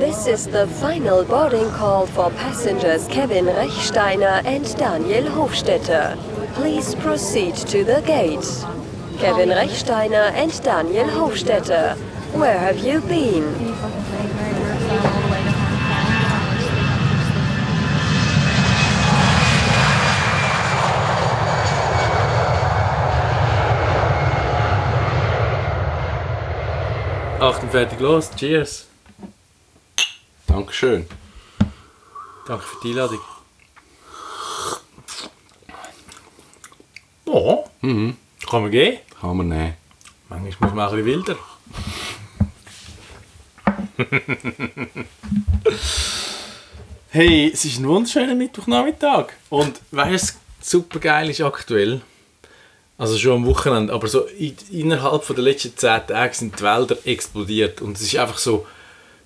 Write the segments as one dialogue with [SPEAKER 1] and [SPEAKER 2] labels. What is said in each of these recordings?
[SPEAKER 1] This is the final boarding call for passengers Kevin Rechsteiner and Daniel Hofstetter. Please proceed to the gate. Kevin Rechsteiner and Daniel Hofstetter, where have you been?
[SPEAKER 2] Achtung, fertig, los. Cheers.
[SPEAKER 3] Dankeschön.
[SPEAKER 2] Danke für die Einladung. Oh. Mhm. Kann man gehen?
[SPEAKER 3] Kann man nehmen.
[SPEAKER 2] Manchmal muss man auch ein bisschen wilder. hey, es ist ein wunderschöner Mittwochnachmittag. Und weißt du, super geil ist aktuell? Also schon am Wochenende, aber so in, innerhalb von der letzten 10 Tage sind die Wälder explodiert. Und es ist einfach so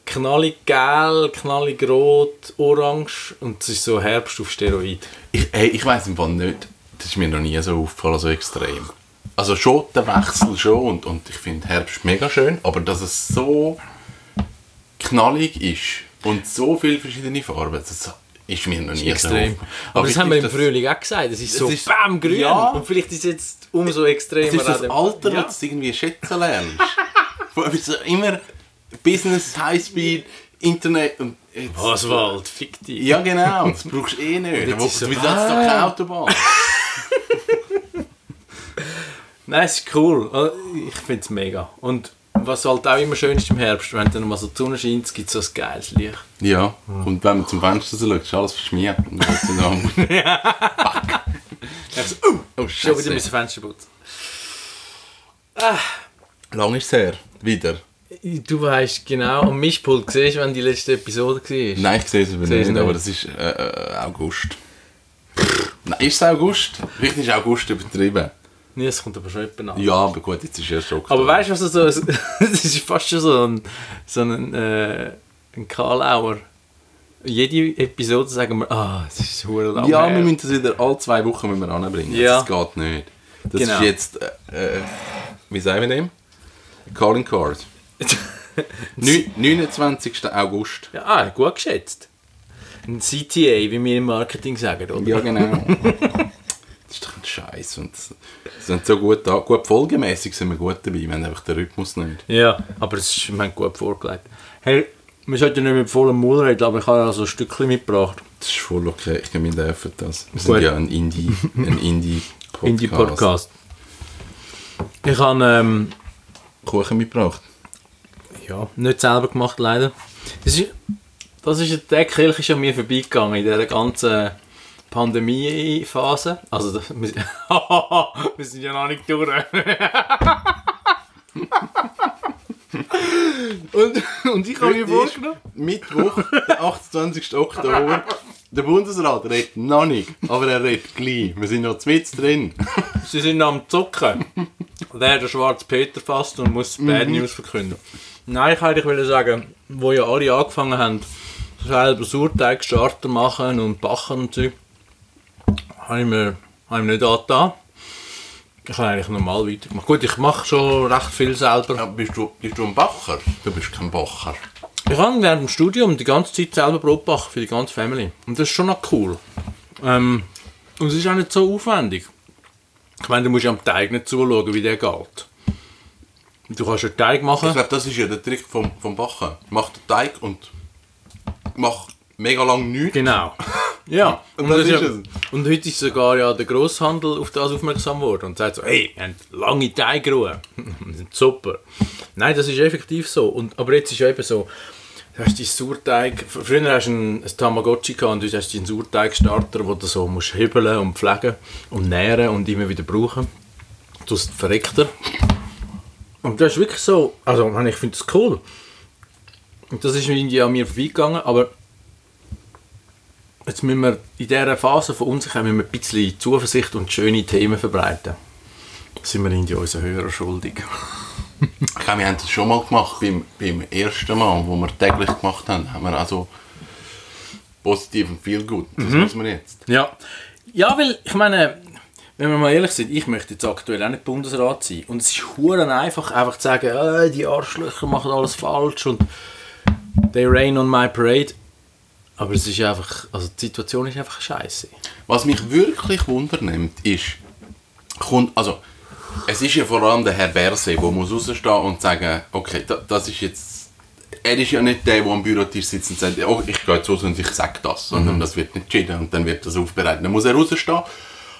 [SPEAKER 2] knallig gelb, knallig rot, orange und es ist so Herbst auf Steroid.
[SPEAKER 3] Ich, hey, ich weiß im Fall nicht, das ist mir noch nie so aufgefallen, so extrem. Also schon der Wechsel schon und, und ich finde Herbst mega schön, aber dass es so knallig ist und so viele verschiedene Farben, das ist mir noch nie
[SPEAKER 2] extrem.
[SPEAKER 3] so
[SPEAKER 2] aufgefallen. Aber, das haben wir im Frühling auch gesagt, es ist so
[SPEAKER 3] ist-
[SPEAKER 2] bam grün
[SPEAKER 3] Ja.
[SPEAKER 2] und vielleicht ist es jetzt umso extremer.
[SPEAKER 3] Es ist das Alter,
[SPEAKER 2] ja.
[SPEAKER 3] wo du irgendwie schätzen lernst. Immer Business, Highspeed, Internet und jetzt...
[SPEAKER 2] Oswald, fick dich.
[SPEAKER 3] Ja genau, das brauchst du eh nicht.
[SPEAKER 2] jetzt
[SPEAKER 3] Wo,
[SPEAKER 2] ist so-
[SPEAKER 3] doch keine Autobahn?
[SPEAKER 2] Nein, es ist cool. Also, Ich finde es mega. Und was halt auch immer schön ist im Herbst, wenn dann mal so die Sonne scheint, gibt es so ein geiles Licht.
[SPEAKER 3] Ja, und wenn man zum Fenster so schaut, ist alles verschmiert. Und dann geht's dann Fuck.
[SPEAKER 2] Also, uh,
[SPEAKER 3] Oh,
[SPEAKER 2] schon wieder
[SPEAKER 3] Scheiße.
[SPEAKER 2] mein Fenster putzen.
[SPEAKER 3] Lang ist es her. Wieder.
[SPEAKER 2] Du weißt genau, am Mischpult siehst du, wenn die letzte Episode war.
[SPEAKER 3] Nein, ich sehe es aber
[SPEAKER 2] es
[SPEAKER 3] nicht,
[SPEAKER 2] nicht.
[SPEAKER 3] aber das ist äh, äh, August. Nein, ist es August? Vielleicht ist August übertrieben.
[SPEAKER 2] Nee, es kommt aber schon jemand an.
[SPEAKER 3] Ja, aber gut, jetzt ist erst Oktober.
[SPEAKER 2] Aber weißt du, was so, es ist fast schon so ein, so ein, äh, ein Karlauer. Jede Episode sagen wir, ah, es ist hure lang
[SPEAKER 3] Ja,
[SPEAKER 2] her.
[SPEAKER 3] wir müssen das wieder alle zwei Wochen müssen wir anbringen.
[SPEAKER 2] Ja.
[SPEAKER 3] Das geht nicht. Das
[SPEAKER 2] Genau.
[SPEAKER 3] ist jetzt, äh, äh, wie sagen wir dem? Calling Card. Neun- 29. August.
[SPEAKER 2] ja, ah, gut geschätzt. Ein CTA, wie wir im Marketing sagen, oder?
[SPEAKER 3] Ja, genau. das ist doch ein Scheiß. Und sind so gut da. Gut folgemäßig sind wir gut dabei, wir haben einfach den Rhythmus nicht.
[SPEAKER 2] Ja, aber es ist, wir haben gut vorgelegt. Hey, wir sollten nicht mit vollem Mund reden, aber ich habe also ein Stückchen mitgebracht.
[SPEAKER 3] Das ist voll okay, ich wir dürfen das. Wir
[SPEAKER 2] Gut.
[SPEAKER 3] sind ja ein Indie, ein Indie-Podcast.
[SPEAKER 2] Indie-Podcast. Ich habe ähm,
[SPEAKER 3] Kuchen mitgebracht.
[SPEAKER 2] Ja, nicht selber gemacht, leider. Das ist, das ist der Kirche ist an mir vorbeigegangen in dieser ganzen Pandemie-Phase. Also, das, wir, wir sind ja noch nicht durch. und, und ich habe mir vorgenommen.
[SPEAKER 3] Mittwoch, der 28. Oktober. Der Bundesrat redet noch nicht, aber er redet gleich. Wir sind noch mit drin.
[SPEAKER 2] Sie sind am Zucken. Der der schwarze Peter fasst und muss Bad News verkünden. Nein, ich wollte sagen, wo ja alle angefangen haben, selber Sauerteigstarter machen und backen und so, habe ich mir, habe ich mir nicht angetan. Ich habe eigentlich normal weitergemacht. Gut, ich mache schon recht viel selber.
[SPEAKER 3] Ja, bist, du, bist du ein Bacher? Du bist kein Bacher.
[SPEAKER 2] Ich habe während dem Studium die ganze Zeit selber Brot backen für die ganze Family. Und das ist schon noch cool. Ähm, und es ist auch nicht so aufwendig. Ich meine, du musst ja am Teig nicht zuschauen, wie der geht. Du kannst einen Teig machen.
[SPEAKER 3] Ich glaube, das ist ja der Trick vom, vom Bachen. Mach den Teig und mach mega lang nichts.
[SPEAKER 2] Genau. Ja,
[SPEAKER 3] Und das ist
[SPEAKER 2] ja, und heute ist sogar ja der Grosshandel auf das aufmerksam geworden und sagt so, hey, wir haben lange Teigruhe. Die sind super. Nein, das ist effektiv so. Und, aber jetzt ist ja eben so, du hast deinen Sauerteig, früher hast du ein, ein Tamagotchi gehabt und heute hast du einen Sauerteigstarter, wo du so musst hübeln und pflegen und nähren und immer wieder brauchen. Du verreckt er. Und das ist wirklich so, also ich finde das cool. Und das ist irgendwie an mir vorbeigegangen, aber Jetzt müssen wir in dieser Phase von Unsicherheit müssen wir ein bisschen Zuversicht und schöne Themen verbreiten. Das sind wir irgendwie unseren Hörern schuldig.
[SPEAKER 3] Ich glaube, wir haben das schon mal gemacht, beim, beim ersten Mal, wo wir täglich gemacht haben, haben wir also positiv und viel gut. Das muss man jetzt.
[SPEAKER 2] Ja. Ja, weil, ich meine, wenn wir mal ehrlich sind, ich möchte jetzt aktuell auch nicht Bundesrat sein. Und es ist huren einfach, einfach zu sagen, äh, die Arschlöcher machen alles falsch und They rain on my parade. Aber es ist einfach, also die Situation ist einfach scheiße.
[SPEAKER 3] Was mich wirklich wundernimmt, ist, kommt, also, es ist ja vor allem der Herr Berse, der muss rausstehen und sagen, okay, da, das ist jetzt, er ist ja nicht der, der am Bürotisch sitzt und sagt, oh, ich gehe jetzt raus und ich sage das, sondern das wird nicht entschieden und dann wird das aufbereitet. Dann muss er rausstehen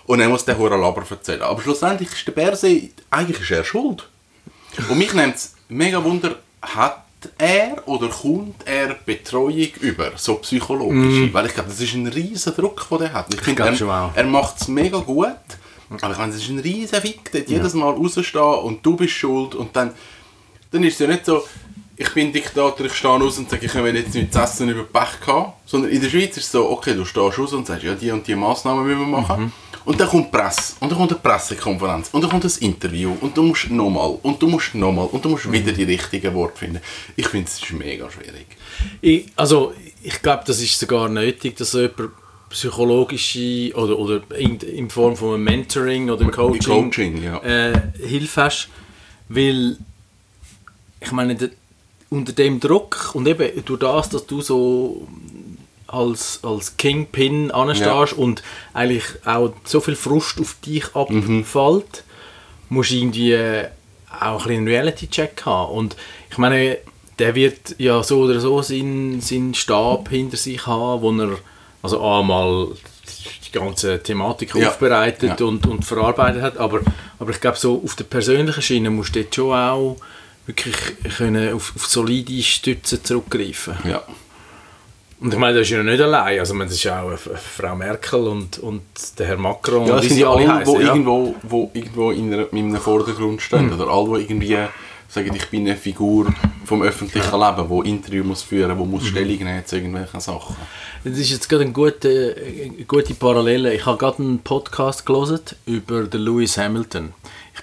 [SPEAKER 3] und er muss den Huren Laber erzählen. Aber schlussendlich ist der Berse, eigentlich ist er schuld. Und mich nimmt es mega Wunder, hat er oder kommt er Betreuung über, so psychologische? Weil ich glaube, das ist ein riesen Druck, den er hat. Ich, finde,
[SPEAKER 2] glaub schon
[SPEAKER 3] er, er macht es mega gut, aber ich meine, es ist ein riesen Fick, dort jedes Mal rausstehen und du bist schuld und dann, dann ist es ja nicht so, ich bin Diktator, ich stehe raus und sage, ich habe jetzt nichts zu essen über Pech gehabt, sondern in der Schweiz ist es so, okay, du stehst raus und sagst, ja, die und die Massnahmen müssen wir machen. Und dann kommt die Presse, und dann kommt eine Pressekonferenz, und dann kommt ein Interview, und du musst nochmal, und du musst nochmal, und du musst wieder die richtigen Worte finden. Ich finde, es ist mega schwierig.
[SPEAKER 2] Ich, also, ich glaube, das ist sogar nötig, dass jemand psychologische oder, oder in, in Form von einem Mentoring oder einem Coaching,
[SPEAKER 3] Coaching, ja.
[SPEAKER 2] äh, Hilfe hast, weil ich meine, unter dem Druck und eben durch das, dass du so als, als Kingpin anstehst
[SPEAKER 3] Ja.
[SPEAKER 2] und eigentlich auch so viel Frust auf dich abfällt, musst du irgendwie auch ein einen Reality-Check haben. Und ich meine, der wird ja so oder so seinen, seinen Stab hinter sich haben, wo er also einmal die ganze Thematik
[SPEAKER 3] Ja.
[SPEAKER 2] aufbereitet
[SPEAKER 3] Ja.
[SPEAKER 2] und, und verarbeitet hat, aber, aber ich glaube, so auf der persönlichen Schiene musst du dort schon auch wirklich können auf, auf solide Stützen zurückgreifen.
[SPEAKER 3] Ja.
[SPEAKER 2] Und ich meine, das ist ja nicht allein, also meine, das ist ja auch äh, Frau Merkel und, und der Herr Macron,
[SPEAKER 3] Ja,
[SPEAKER 2] wie
[SPEAKER 3] sind ja alle,
[SPEAKER 2] heissen,
[SPEAKER 3] die
[SPEAKER 2] ja.
[SPEAKER 3] irgendwo, wo irgendwo in, einer, in einem Vordergrund stehen. Oder alle, die irgendwie sagen, ich bin eine Figur vom öffentlichen Leben, die Interview muss führen, die muss Stellung nehmen zu irgendwelchen Sachen.
[SPEAKER 2] Das ist jetzt gerade eine gute, eine gute Parallele. Ich habe gerade einen Podcast gelesen über den Lewis Hamilton.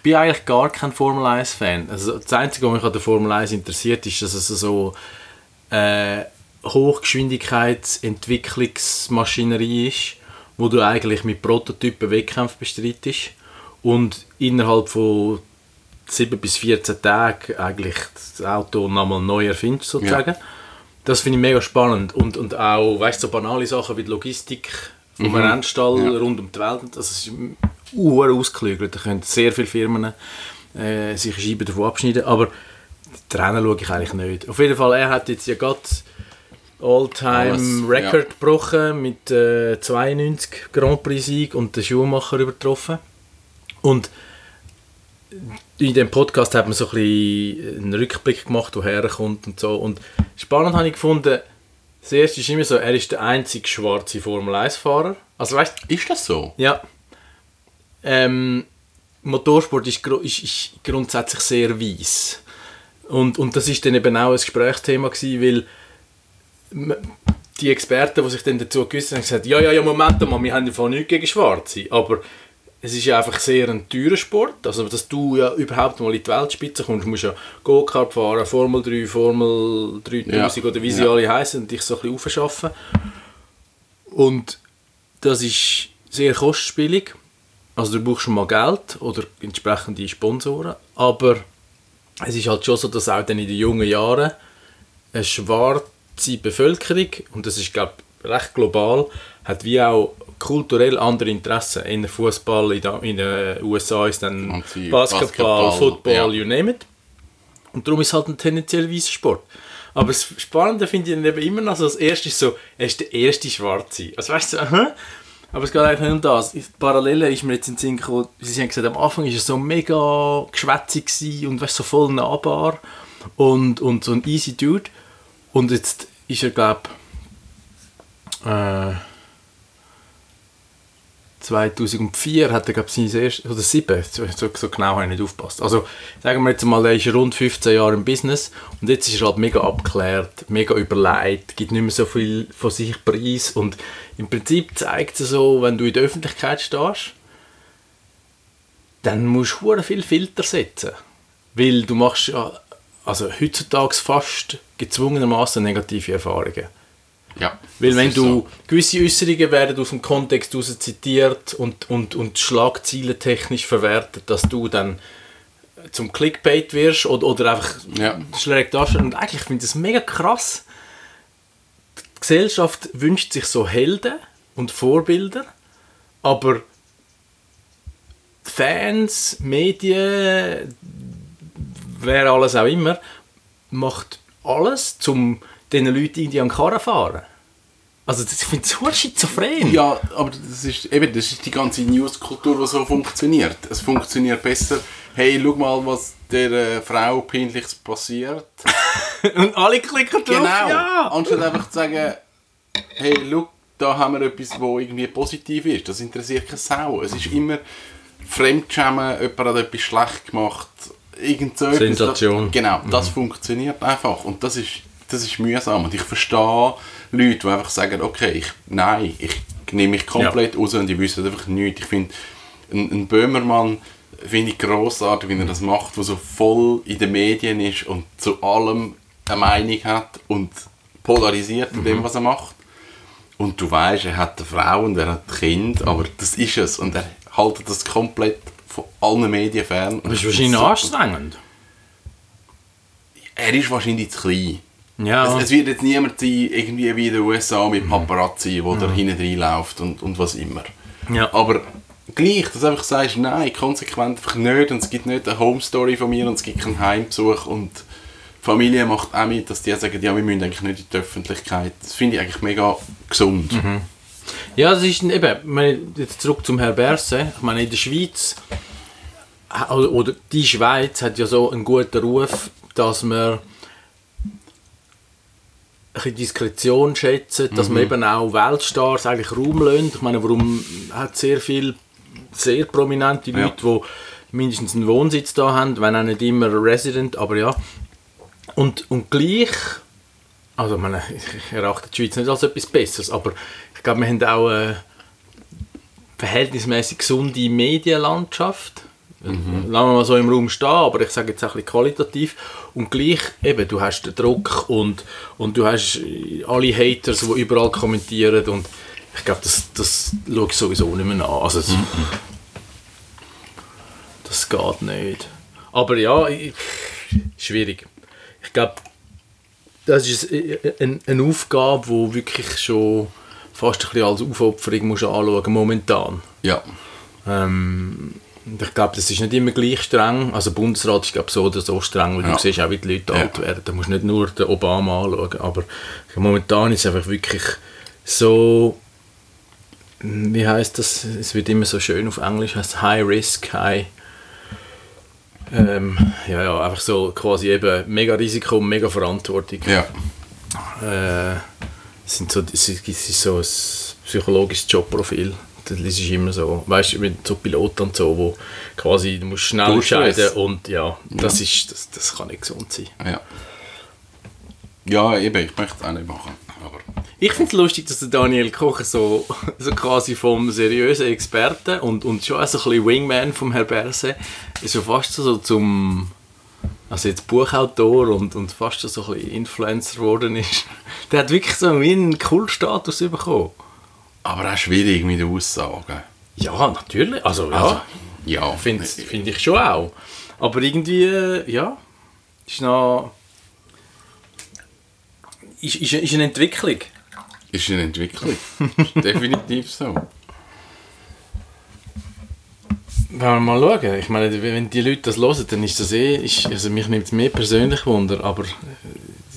[SPEAKER 2] Ich bin eigentlich gar kein Formel 1 Fan. Also das Einzige, was mich an der Formel 1 interessiert, ist, dass es so äh, Hochgeschwindigkeitsentwicklungsmaschinerie ist, wo du eigentlich mit Prototypen Wettkämpfe bestreitest und innerhalb von 7 bis 14 Tagen eigentlich das Auto nochmal neu erfindest, sozusagen. Das finde ich mega spannend. Und, und auch, weißt du, so banale Sachen wie die Logistik vom Rennstall
[SPEAKER 3] Ja.
[SPEAKER 2] rund um die Welt. Das ist uhr ausgeklügelt. Da können sehr viele Firmen äh, sich Scheiben davon abschneiden. Aber die Rennen schaue ich eigentlich nicht. Auf jeden Fall, er hat jetzt ja gerade All-Time-Record gebrochen mit äh, 92 Grand Prix-Sieg und den Schuhmacher übertroffen. Und in dem Podcast hat man so ein bisschen einen Rückblick gemacht, woher er kommt und so. Und spannend habe ich gefunden, das erste ist immer so, er ist der einzige schwarze Formel-1-Fahrer. Also weißt
[SPEAKER 3] Ist das so?
[SPEAKER 2] ja. Ähm, Motorsport ist, ist, ist grundsätzlich sehr weiss. Und, und das ist dann eben auch ein Gesprächsthema gewesen, weil die Experten, die sich dann dazu geäußert haben, haben gesagt, ja, ja, ja, Moment mal, wir haben ja nichts gegen Schwarze, aber es ist ja einfach sehr ein teurer Sport, also dass du ja überhaupt mal in die Weltspitze kommst, musst ja Go-Kart fahren, Formel 3, Formel 3000
[SPEAKER 3] Ja,
[SPEAKER 2] oder wie sie
[SPEAKER 3] ja.
[SPEAKER 2] alle heißen und dich so ein bisschen aufschaffen. Und das ist sehr kostspielig. Also du brauchst schon mal Geld oder entsprechende Sponsoren. Aber es ist halt schon so, dass auch dann in den jungen Jahren eine schwarze Bevölkerung, und das ist glaube ich recht global, hat wie auch kulturell andere Interessen. In der Fußball, in, den USA ist dann Basketball,
[SPEAKER 3] Basketball,
[SPEAKER 2] Football,
[SPEAKER 3] ja.
[SPEAKER 2] you name it. Und darum ist es halt ein tendenziell weißer Sport. Aber das Spannende finde ich dann eben immer noch so, das erste ist so, er ist der erste Schwarze. Also weißt du, aha. Aber es geht eigentlich nicht um das. Die Parallele ist mir jetzt in den Sinn gekommen, sie haben gesagt, am Anfang war er so mega geschwätzig und weißt, so voll nahbar und, und so ein easy Dude. Und jetzt ist er, glaube äh, 2004 hat er, glaube ich, sein erstes, oder 7, so, so, genau habe ich nicht aufgepasst. Also, sagen wir jetzt mal, er ist rund 15 Jahre im Business und jetzt ist er halt mega abgeklärt, mega überlegt, gibt nicht mehr so viel von sich preis und im Prinzip zeigt es so, wenn du in der Öffentlichkeit stehst, dann musst du viel Filter setzen. Weil du machst ja, also heutzutage fast gezwungenermaßen negative Erfahrungen.
[SPEAKER 3] Ja.
[SPEAKER 2] Weil wenn du
[SPEAKER 3] so.
[SPEAKER 2] gewisse Äußerungen werden aus dem Kontext heraus zitiert und, und, und Schlagzeilen technisch verwertet, dass du dann zum Clickbait wirst oder, oder einfach
[SPEAKER 3] Ja.
[SPEAKER 2] schlägt das. Und eigentlich finde ich das mega krass, Gesellschaft wünscht sich so Helden und Vorbilder, aber die Fans, Medien, wer alles auch immer, macht alles, um diesen Leuten irgendwie an den Karren fahren. Also das, ich finde es so schizophren.
[SPEAKER 3] Ja, aber das ist eben das ist die ganze Newskultur, die so funktioniert. Es funktioniert besser. Hey, schau mal, was der äh, Frau peinliches passiert.
[SPEAKER 2] Und alle klicken drauf,
[SPEAKER 3] Genau.
[SPEAKER 2] ja.
[SPEAKER 3] Anstatt einfach zu sagen, hey, schau, da haben wir etwas, wo irgendwie positiv ist. Das interessiert keine Sau. Es ist immer Fremdschämen, jemand hat etwas schlecht gemacht. Irgend so etwas.
[SPEAKER 2] Sensation.
[SPEAKER 3] Das, genau, das funktioniert einfach. Und das ist, das ist mühsam. Und ich verstehe Leute, die einfach sagen, okay, ich, nein, ich nehme mich komplett raus und die wissen einfach nichts. Ich finde, ein, ein Böhmermann finde ich grossartig, wie er das macht, der so voll in den Medien ist und zu allem eine Meinung hat und polarisiert in dem, was er macht. Und du weißt, er hat eine Frau und er hat ein Kind, aber das ist es. Und er hält das komplett von allen Medien fern.
[SPEAKER 2] Das ist wahrscheinlich anstrengend.
[SPEAKER 3] Er ist wahrscheinlich zu klein.
[SPEAKER 2] Ja.
[SPEAKER 3] Es, es wird jetzt niemand sein, irgendwie wie in den USA mit Paparazzi, wo da hinten reinläuft und, und was immer.
[SPEAKER 2] ja.
[SPEAKER 3] Aber gleich, dass du einfach sagst, nein, konsequent einfach nicht und es gibt nicht eine Home Story von mir und es gibt keinen Heimbesuch und die Familie macht auch mit, dass die sagen, ja, wir müssen eigentlich nicht in die Öffentlichkeit. Das finde ich eigentlich mega gesund.
[SPEAKER 2] Ja, das ist eben, meine, jetzt zurück zum Herr Berse. Ich meine, in der Schweiz, oder die Schweiz hat ja so einen guten Ruf, dass man bisschen Diskretion schätzen, dass man eben auch Weltstars eigentlich Raum lässt. Ich meine, warum hat sehr viel sehr prominente
[SPEAKER 3] Ja.
[SPEAKER 2] Leute, die mindestens einen Wohnsitz da haben, wenn auch nicht immer Resident, aber ja. Und, und gleich, also ich, meine, ich erachte die Schweiz nicht als etwas Besseres, aber ich glaube, wir haben auch eine verhältnismäßig gesunde Medienlandschaft. Lassen wir mal so im Raum stehen, aber ich sage jetzt auch ein bisschen qualitativ. Und gleich, eben, du hast den Druck und, und du hast alle Haters, die überall kommentieren und ich glaube, das, das schaue ich sowieso nicht mehr an. Also, das, das geht nicht. Aber ja, ich- schwierig. Ich glaube, das ist eine, eine Aufgabe, die wirklich schon fast ein bisschen als Aufopferung musst anschauen momentan.
[SPEAKER 3] Ja.
[SPEAKER 2] Ähm, ich glaube, das ist nicht immer gleich streng. Also Bundesrat ist glaube so oder so streng, weil
[SPEAKER 3] Ja.
[SPEAKER 2] du siehst auch, wie die Leute
[SPEAKER 3] Ja.
[SPEAKER 2] alt werden. Da musst nicht nur den Obama anschauen. Aber momentan ist es einfach wirklich so, wie heißt das? Es wird immer so schön auf Englisch, heißt High Risk, High... Ähm, ja, ja, einfach so quasi eben mega Risiko, mega Verantwortung.
[SPEAKER 3] Ja.
[SPEAKER 2] Äh, es sind so, es ist so ein psychologisches Jobprofil. Das ist immer so, weißt du, mit so Piloten und so, wo quasi du musst schnell entscheiden und ja, das ist, das, das kann nicht gesund sein.
[SPEAKER 3] Ja. Ja, eben, ich möchte es auch nicht machen. Aber
[SPEAKER 2] Ich finde es lustig, dass der Daniel Koch so, so quasi vom seriösen Experten und, und schon so ein bisschen Wingman vom Herr Berse ist so fast so zum also jetzt Buchautor und, und fast schon so ein bisschen Influencer geworden ist. Der hat wirklich so einen Kultstatus bekommen.
[SPEAKER 3] Aber auch schwierig mit Aussagen.
[SPEAKER 2] Ja, natürlich. Also ja,
[SPEAKER 3] Also, ja.
[SPEAKER 2] finde find ich schon auch. Aber irgendwie, äh, ja, ist noch... Ist, ist, ist eine Entwicklung.
[SPEAKER 3] Ist eine Entwicklung. Ist Definitiv so.
[SPEAKER 2] Wenn wir mal schauen. Ich meine, wenn die Leute das hören, dann ist das eh... Ist, also mich nimmt es mehr persönlich Wunder, aber äh,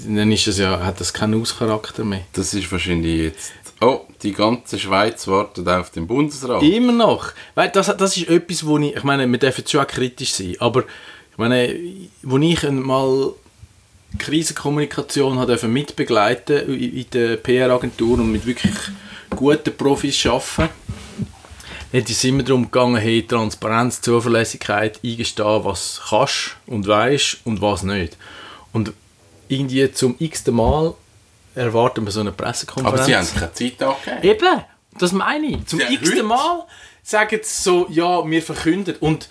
[SPEAKER 2] dann ist es ja, hat das keinen Auscharakter mehr.
[SPEAKER 3] Das ist wahrscheinlich jetzt. Oh, die ganze Schweiz wartet auf den Bundesrat.
[SPEAKER 2] Immer noch. Weil das, das ist etwas, wo ich... Ich meine, wir dürfen schon auch kritisch sein, aber ich meine, wo ich mal Krisenkommunikation hat dürfen mitbegleiten in der PR-Agentur und mit wirklich guten Profis arbeiten. Ist es immer darum gegangen, hey, Transparenz, Zuverlässigkeit, eingestehen, was kannst und weißt und was nicht. Und irgendwie zum x-ten Mal erwarten wir so eine Pressekonferenz.
[SPEAKER 3] Aber sie haben keine Zeit angegeben.
[SPEAKER 2] Eben, das meine ich. Zum
[SPEAKER 3] Ja,
[SPEAKER 2] x-ten. Mal sagen sie so, ja, wir verkünden. Und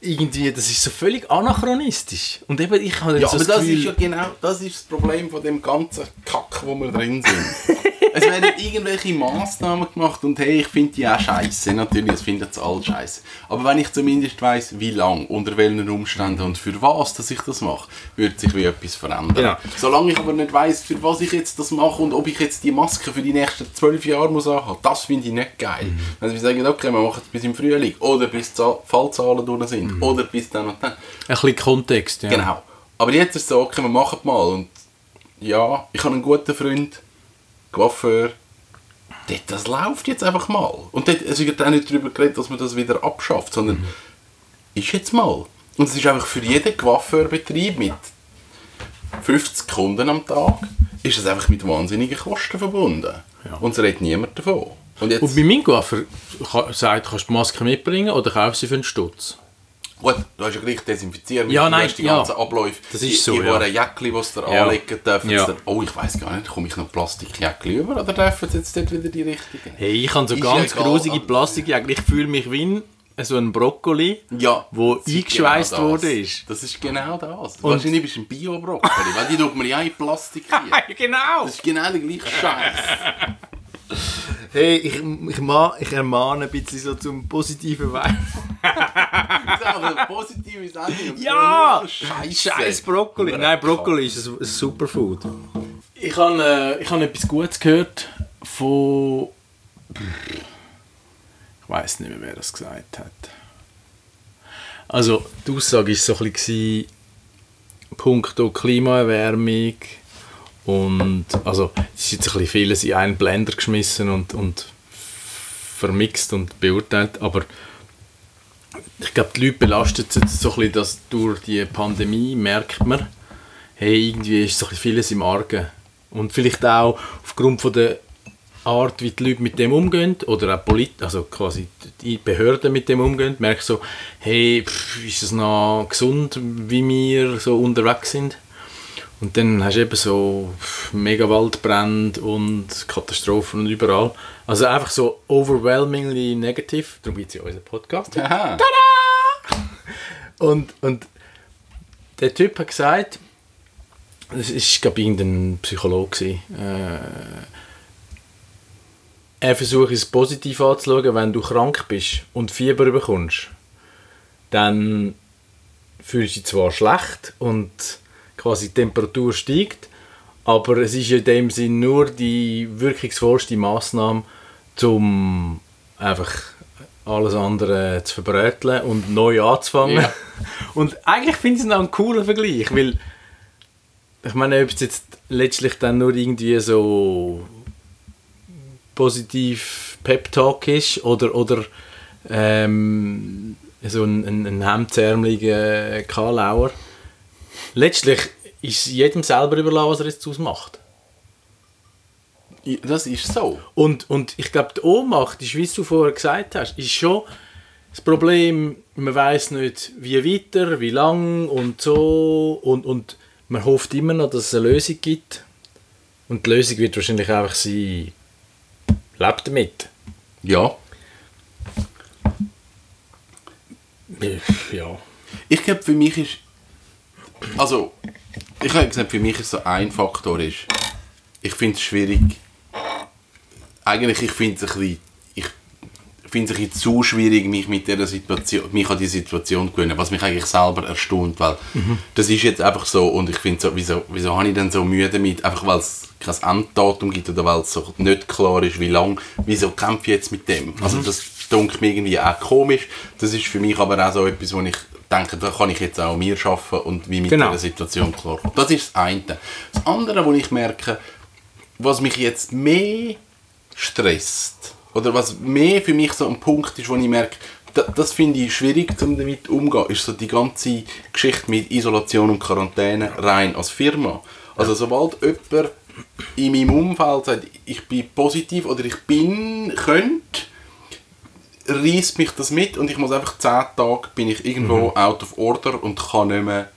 [SPEAKER 2] irgendwie, das ist so völlig anachronistisch. Und eben, ich habe
[SPEAKER 3] Ja,
[SPEAKER 2] so
[SPEAKER 3] aber
[SPEAKER 2] das
[SPEAKER 3] das
[SPEAKER 2] Gefühl,
[SPEAKER 3] ist ja genau das ist das Problem von dem ganzen Kack, wo wir drin sind. es werden irgendwelche Massnahmen gemacht und hey, ich finde die auch scheiße. Natürlich, es finden sie alle scheiße. Aber wenn ich zumindest weiß, wie lang, unter welchen Umständen und für was, dass ich das mache, wird sich wie etwas verändern.
[SPEAKER 2] Genau.
[SPEAKER 3] Solange ich aber nicht weiß, für was ich jetzt das mache und ob ich jetzt die Maske für die nächsten zwölf Jahre muss anhaben, das finde ich nicht geil.
[SPEAKER 2] Mhm.
[SPEAKER 3] Wenn sie sagen, okay, wir machen es bis im Frühling oder bis die Zahl- Fallzahlen durch sind
[SPEAKER 2] Mhm.
[SPEAKER 3] oder bis dann und dann.
[SPEAKER 2] Ein bisschen Kontext, ja.
[SPEAKER 3] Genau. Aber jetzt ist es so, okay, wir machen mal. Und ja, ich habe einen guten Freund, Coiffeur. Dort, das läuft jetzt einfach mal. Und dort, es wird auch nicht darüber geredet, dass man das wieder abschafft, sondern ist jetzt mal. Und es ist einfach für jeden Coiffeurbetrieb mit 50 Kunden am Tag, ist es einfach mit wahnsinnigen Kosten verbunden.
[SPEAKER 2] Ja.
[SPEAKER 3] Und es redet niemand davon. Und jetzt,
[SPEAKER 2] Und bei meinem Coiffeur sagt, kannst du die Maske mitbringen oder kaufst sie für einen Stutz.
[SPEAKER 3] Gut, du hast ja gleich desinfiziert,
[SPEAKER 2] Ja,
[SPEAKER 3] du
[SPEAKER 2] nein,
[SPEAKER 3] die
[SPEAKER 2] ja.
[SPEAKER 3] ganzen Abläufe.
[SPEAKER 2] Das ist so,
[SPEAKER 3] Die, die
[SPEAKER 2] ja.
[SPEAKER 3] ein Jäckchen, das sie dir
[SPEAKER 2] Ja.
[SPEAKER 3] anlegen dürfen.
[SPEAKER 2] Ja.
[SPEAKER 3] dann- Oh, ich weiß gar nicht, komme ich noch Plastikjäckchen über oder dürfen sie jetzt dort wieder die richtigen?
[SPEAKER 2] Hey, ich habe so
[SPEAKER 3] Ist
[SPEAKER 2] ganz
[SPEAKER 3] ja
[SPEAKER 2] grusige Plastikjäger. Ich fühle mich wie ein, so ein Brokkoli,
[SPEAKER 3] Ja.
[SPEAKER 2] wo eingeschweißt
[SPEAKER 3] genau das.
[SPEAKER 2] worden ist.
[SPEAKER 3] Das ist genau das. Wahrscheinlich bist du ein Bio-Brokkoli, weil die tut man ja in Plastik hier.
[SPEAKER 2] genau.
[SPEAKER 3] Das ist genau der gleiche Scheiß.
[SPEAKER 2] Hey, ich, ich, ma, ich ermahne ein bisschen so zum positiven Wein.
[SPEAKER 3] Positives Ende. und
[SPEAKER 2] Ja!
[SPEAKER 3] nur Scheiße.
[SPEAKER 2] Scheiß Brokkoli. Nein, Brokkoli ist ein, ein Superfood. Ich habe äh, ich hab etwas Gutes gehört von. Ich weiß nicht mehr, wer das gesagt hat. Also, die Aussage war so ein bisschen punkto Klimaerwärmung und also es ist jetzt ein bisschen vieles in einen Blender geschmissen und, und vermixt und beurteilt, aber ich glaube, die Leute belastet es jetzt so ein bisschen, dass durch die Pandemie merkt man, hey, irgendwie ist so ein bisschen vieles im Argen. Und vielleicht auch aufgrund von der Art, wie die Leute mit dem umgehen, oder auch Polit also quasi die Behörden mit dem umgehen, merkst so, hey, pff, ist es noch gesund, wie wir so unterwegs sind? Und dann hast du eben so pff, mega Waldbrände und Katastrophen und überall. Also einfach so overwhelmingly negative. Darum gibt es ja unseren Podcast.
[SPEAKER 3] Aha.
[SPEAKER 2] Und, und der Typ hat gesagt, das ist, glaube ich, irgendein Psychologe, äh, er versucht es positiv anzuschauen, wenn du krank bist und Fieber bekommst, dann fühlst du dich zwar schlecht und quasi die Temperatur steigt, aber es ist in dem Sinn nur die wirkungsvollste Maßnahme, um einfach alles andere zu verbröteln und neu anzufangen.
[SPEAKER 3] Ja.
[SPEAKER 2] Und eigentlich finde ich es noch einen coolen Vergleich, weil ich meine, ob es jetzt letztlich dann nur irgendwie so positiv Pep-Talk ist oder, oder ähm, so ein, ein, ein hemdsärmeliger Karlauer. Letztlich ist jedem selber überlassen, was er jetzt daraus macht.
[SPEAKER 3] Das ist so.
[SPEAKER 2] Und, und ich glaube, die Ohnmacht, ist, wie du vorher gesagt hast, ist schon das Problem, man weiß nicht, wie weiter, wie lang und so. Und, und man hofft immer noch, dass es eine Lösung gibt. Und die Lösung wird wahrscheinlich einfach sein, lebt damit.
[SPEAKER 3] Ja.
[SPEAKER 2] Ja.
[SPEAKER 3] Ich glaube, für mich ist. Also, ich habe gesagt, für mich ist so ein Faktor ist, ich finde es schwierig. Eigentlich, ich finde es ein bisschen. Ich finde es ein bisschen zu schwierig, mich mit dieser Situation, mich an die Situation zu gewöhnen, was mich eigentlich selber erstaunt, weil das ist jetzt einfach so und ich finde so, wieso, wieso habe ich denn so Mühe damit, einfach weil es kein Enddatum gibt oder weil es so nicht klar ist, wie lang, wieso kämpfe ich jetzt mit dem? Also das dunkelt mir irgendwie auch komisch, das ist für mich aber auch so etwas, wo ich denke, da kann ich jetzt auch mir schaffen und wie mit
[SPEAKER 2] Genau.
[SPEAKER 3] dieser Situation klar Das ist das eine. Das andere, wo ich merke, was mich jetzt mehr stresst oder was mehr für mich so ein Punkt ist, wo ich merke, da, das finde ich schwierig, um damit umzugehen, ist so die ganze Geschichte mit Isolation und Quarantäne rein als Firma. Also sobald jemand in meinem Umfeld sagt, ich bin positiv oder ich bin, könnte, reißt mich das mit und ich muss einfach 10 Tage bin ich irgendwo out of order und kann nicht mehr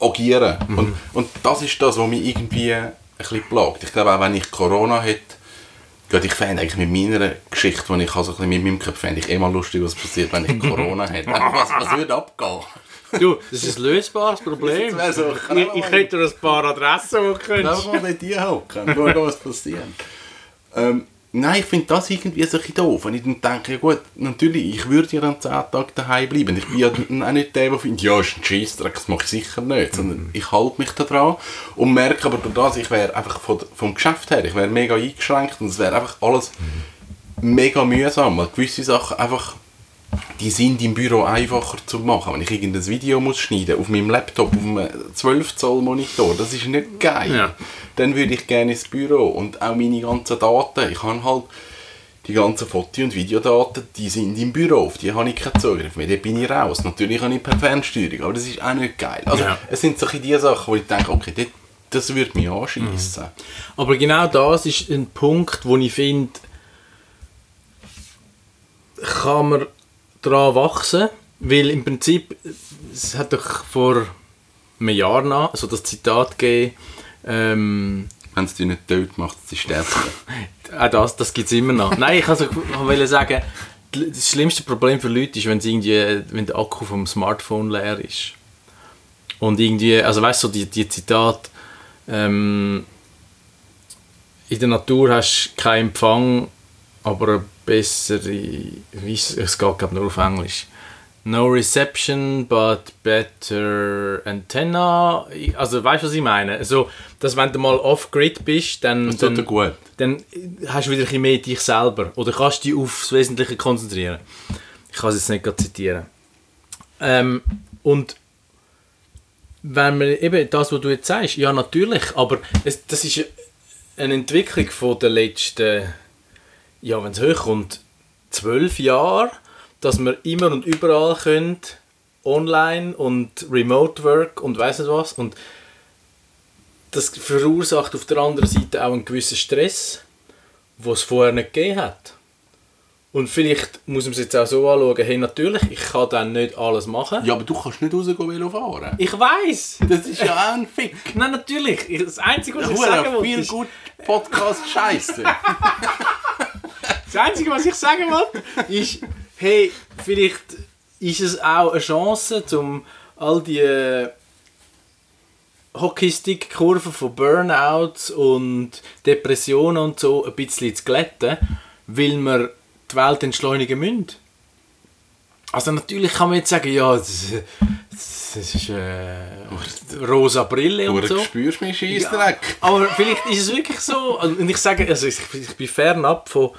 [SPEAKER 3] agieren. Und, und das ist das, was mich irgendwie ein bisschen plagt. Ich glaube auch, wenn ich Corona hätte, Gut, ich fände eigentlich mit meiner Geschichte, die ich also ein bisschen mit meinem Kopf fände ich eh mal lustig, was passiert, wenn ich Corona hätte. Was, was würde abgehen?
[SPEAKER 2] Du, das ist ein lösbares Problem.
[SPEAKER 3] So,
[SPEAKER 2] ich, ich hätte dir ein paar Adressen, die du könntest.
[SPEAKER 3] mal dort hier hocken, schauen, was passiert. Ähm, nein, ich finde das irgendwie so ein doof. Wenn ich dann denke, ja gut, natürlich, ich würde ja dann 10 Tage daheim bleiben. Ich bin ja auch nicht der, der findet, ja, ist ein Scheissdreck, das mache ich sicher nicht. Sondern ich halte mich da dran und merke aber durch das, ich wäre einfach von, vom Geschäft her, ich wäre mega eingeschränkt und es wäre einfach alles mega mühsam, weil gewisse Sachen einfach die sind im Büro einfacher zu machen. Wenn ich irgendein Video muss schneiden auf meinem Laptop, auf einem 12 Zoll Monitor, das ist nicht geil.
[SPEAKER 2] Ja.
[SPEAKER 3] Dann würde ich gerne ins Büro und auch meine ganzen Daten. Ich habe halt die ganzen Foto- und Videodaten, die sind im Büro, auf die habe ich keinen Zugriff mehr, da bin ich raus. Natürlich habe ich per Fernsteuerung, aber das ist auch nicht geil. Also
[SPEAKER 2] Ja.
[SPEAKER 3] es sind so ein bisschen die Sachen, wo ich denke, okay, das, das würde mich anschiessen.
[SPEAKER 2] Aber genau das ist ein Punkt, wo ich finde, kann man daran wachsen, weil im Prinzip, es hat doch vor einem Jahr noch so das Zitat gegeben, ähm,
[SPEAKER 3] Wenn es dich nicht tot macht, es ist stärker.
[SPEAKER 2] auch das, das gibt es immer noch. Nein, ich also, wollte sagen, das schlimmste Problem für Leute ist, wenn, irgendwie, wenn der Akku vom Smartphone leer ist. Und irgendwie, also weißt du, so die, die Zitat, ähm, in der Natur hast du keinen Empfang, aber bessere, es geht glaube nur auf Englisch. No reception, but better antenna. Also weißt du, was ich meine? Also, dass wenn du mal off-grid bist, dann, dann,
[SPEAKER 3] gut.
[SPEAKER 2] dann hast du wieder ein bisschen mehr dich selber. Oder kannst dich aufs Wesentliche konzentrieren. Ich kann es jetzt nicht zitieren. Ähm, und wenn man eben das, was du jetzt sagst, ja natürlich, aber es, das ist eine Entwicklung von den letzten, ja wenn es hochkommt, zwölf Jahre, dass wir immer und überall können, online und Remote Work und weiss nicht was und das verursacht auf der anderen Seite auch einen gewissen Stress, den es vorher nicht gegeben hat. Und vielleicht muss man es jetzt auch so anschauen, hey natürlich, ich kann dann nicht alles machen.
[SPEAKER 3] Ja, aber du kannst nicht rausgehen Velo fahren.
[SPEAKER 2] Ich weiß.
[SPEAKER 3] Das ist ja auch ein Fick.
[SPEAKER 2] Nein, natürlich. Ich- Das Einzige, was ich
[SPEAKER 3] Hure
[SPEAKER 2] sagen wollte,
[SPEAKER 3] viel
[SPEAKER 2] ist,
[SPEAKER 3] gut Podcast Scheiße.
[SPEAKER 2] das Einzige, was ich sagen wollte, ist, hey, vielleicht ist es auch eine Chance, um all die äh, Hockeystick-Kurven von Burnouts und Depressionen und so ein bisschen zu glätten, weil wir die Welt entschleunigen müssen. Also natürlich kann man jetzt sagen, ja, das, das ist äh, rosa Brille und so.
[SPEAKER 3] spürst mich Scheissdreck.
[SPEAKER 2] Aber vielleicht ist es wirklich so. Und ich sage, also ich, ich bin fernab von.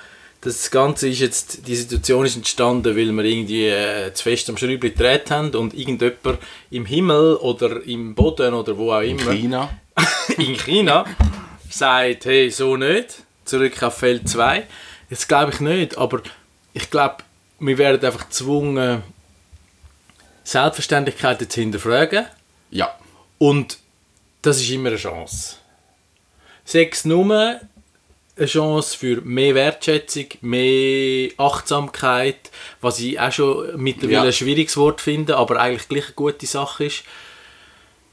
[SPEAKER 2] Das Ganze ist jetzt, die Situation ist entstanden, weil wir irgendwie äh, zu fest am Schräubchen gedreht haben und irgendjemand im Himmel oder im Boden oder wo auch immer
[SPEAKER 3] China.
[SPEAKER 2] in China sagt, hey, so nicht, zurück auf Feld 2. Das glaube ich nicht, aber ich glaube, wir werden einfach gezwungen, Selbstverständlichkeiten zu hinterfragen.
[SPEAKER 3] Ja.
[SPEAKER 2] Und das ist immer eine Chance. Sechs nur eine Chance für mehr Wertschätzung, mehr Achtsamkeit, was ich auch schon mittlerweile
[SPEAKER 3] Ja.
[SPEAKER 2] ein schwieriges Wort finde, aber eigentlich gleich eine gute Sache ist.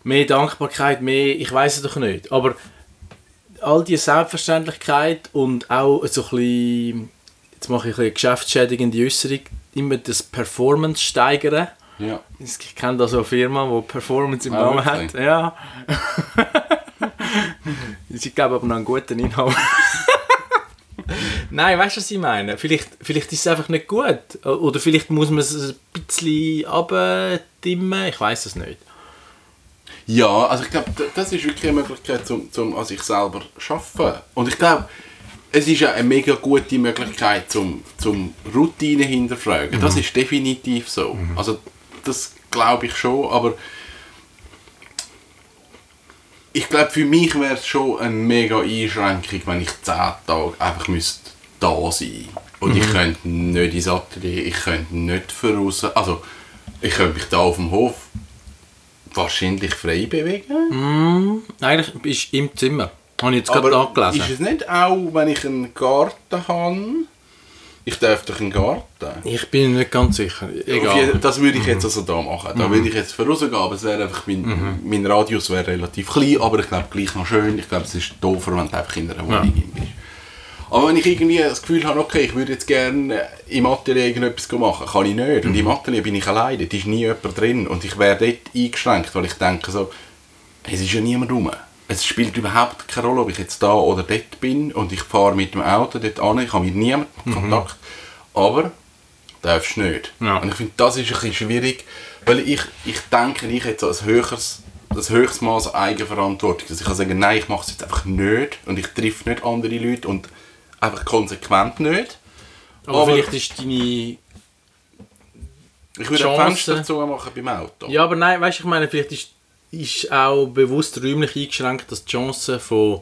[SPEAKER 2] Mehr Dankbarkeit, mehr, ich weiß es doch nicht, aber all diese Selbstverständlichkeit und auch so ein bisschen, jetzt mache ich ein bisschen geschäftsschädigende Äußerung, immer das Performance steigern.
[SPEAKER 3] Ja.
[SPEAKER 2] Ich kenne da so eine Firma, die Performance im
[SPEAKER 3] Ah,
[SPEAKER 2] Namen hat. Ja. ich glaube aber noch einen guten Inhalt. Nein, weißt du, was ich meine? Vielleicht, vielleicht ist es einfach nicht gut. Oder vielleicht muss man es ein bisschen abdimmen. Ich weiß es nicht.
[SPEAKER 3] Ja, also ich glaube, das ist wirklich eine Möglichkeit, zum, zum an sich selber zu arbeiten. Und ich glaube, es ist ja eine mega gute Möglichkeit, zum, zum Routine hinterfragen. Das ist definitiv so. Also das glaube ich schon, aber ich glaube, für mich wäre es schon eine mega Einschränkung, wenn ich 10 Tage einfach müsste da sein Und ich könnte nicht ins Atelier, ich könnte nicht voraus. Also, ich könnte mich da auf dem Hof wahrscheinlich frei bewegen.
[SPEAKER 2] Eigentlich bist du im Zimmer. Habe ich jetzt gerade
[SPEAKER 3] Aber
[SPEAKER 2] angelesen.
[SPEAKER 3] ist es nicht auch, wenn ich einen Garten habe? Ich darf doch einen Garten.
[SPEAKER 2] Ich bin nicht ganz sicher. Egal.
[SPEAKER 3] Das würde ich jetzt also da machen. Da würde ich jetzt vorausgehen, aber es wäre einfach, mein, mein Radius wäre relativ klein, aber ich glaube gleich noch schön. Ich glaube, es ist doofer, wenn du einfach in einer Wohnung bist. Aber wenn ich irgendwie das Gefühl habe, okay, ich würde jetzt gerne im Atelier irgendetwas machen, kann ich nicht. Und im Atelier bin ich alleine, da ist nie jemand drin. Und ich wäre dort eingeschränkt, weil ich denke so, es ist ja niemand rum. Es spielt überhaupt keine Rolle, ob ich jetzt da oder dort bin und ich fahre mit dem Auto dort an, ich habe mit niemandem Kontakt, aber darfst nicht.
[SPEAKER 2] Ja.
[SPEAKER 3] Und ich finde, das ist ein bisschen schwierig, weil ich, ich denke, ich hätte so ein höheres das höchste Maß an Eigenverantwortung, dass ich kann sagen, nein, ich mache es jetzt einfach nicht und ich treffe nicht andere Leute und einfach konsequent nicht.
[SPEAKER 2] Aber,
[SPEAKER 3] Aber-
[SPEAKER 2] vielleicht ist deine...
[SPEAKER 3] Ich würde
[SPEAKER 2] Chance-
[SPEAKER 3] ein Fenster zumachen beim Auto.
[SPEAKER 2] Ja, aber nein, weißt du, ich meine, vielleicht ist, ist auch bewusst räumlich eingeschränkt, dass die Chance von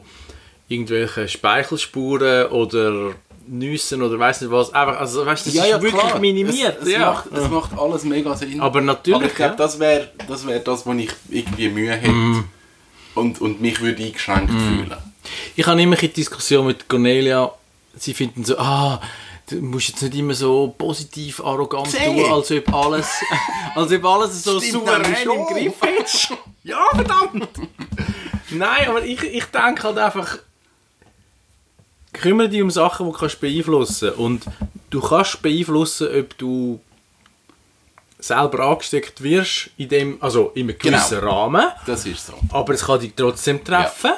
[SPEAKER 2] irgendwelchen Speichelspuren oder Nüssen oder weiß nicht was, einfach, also weißt du, das ist wirklich
[SPEAKER 3] klar.
[SPEAKER 2] minimiert.
[SPEAKER 3] Es, es,
[SPEAKER 2] ja.
[SPEAKER 3] macht, es macht alles mega Sinn.
[SPEAKER 2] Aber natürlich,
[SPEAKER 3] Aber ich glaube,
[SPEAKER 2] ja.
[SPEAKER 3] das wäre das, wär das, wo ich irgendwie Mühe hätte.
[SPEAKER 2] Mhm.
[SPEAKER 3] Und, und mich würde eingeschränkt fühlen.
[SPEAKER 2] Ich habe immer eine Diskussion mit Cornelia, sie finden so, ah, du musst jetzt nicht immer so positiv, arrogant
[SPEAKER 3] Sieh.
[SPEAKER 2] tun, als ob alles, als ob alles so
[SPEAKER 3] Stimmt
[SPEAKER 2] souverän im. Griff ist. ja, verdammt! Nein, aber ich, ich denke halt einfach, kümmere dich um Sachen, die du kannst beeinflussen Und du kannst beeinflussen, ob du selber angesteckt wirst, in dem, also in einem gewissen Rahmen.
[SPEAKER 3] Das ist so.
[SPEAKER 2] Aber es kann dich trotzdem treffen.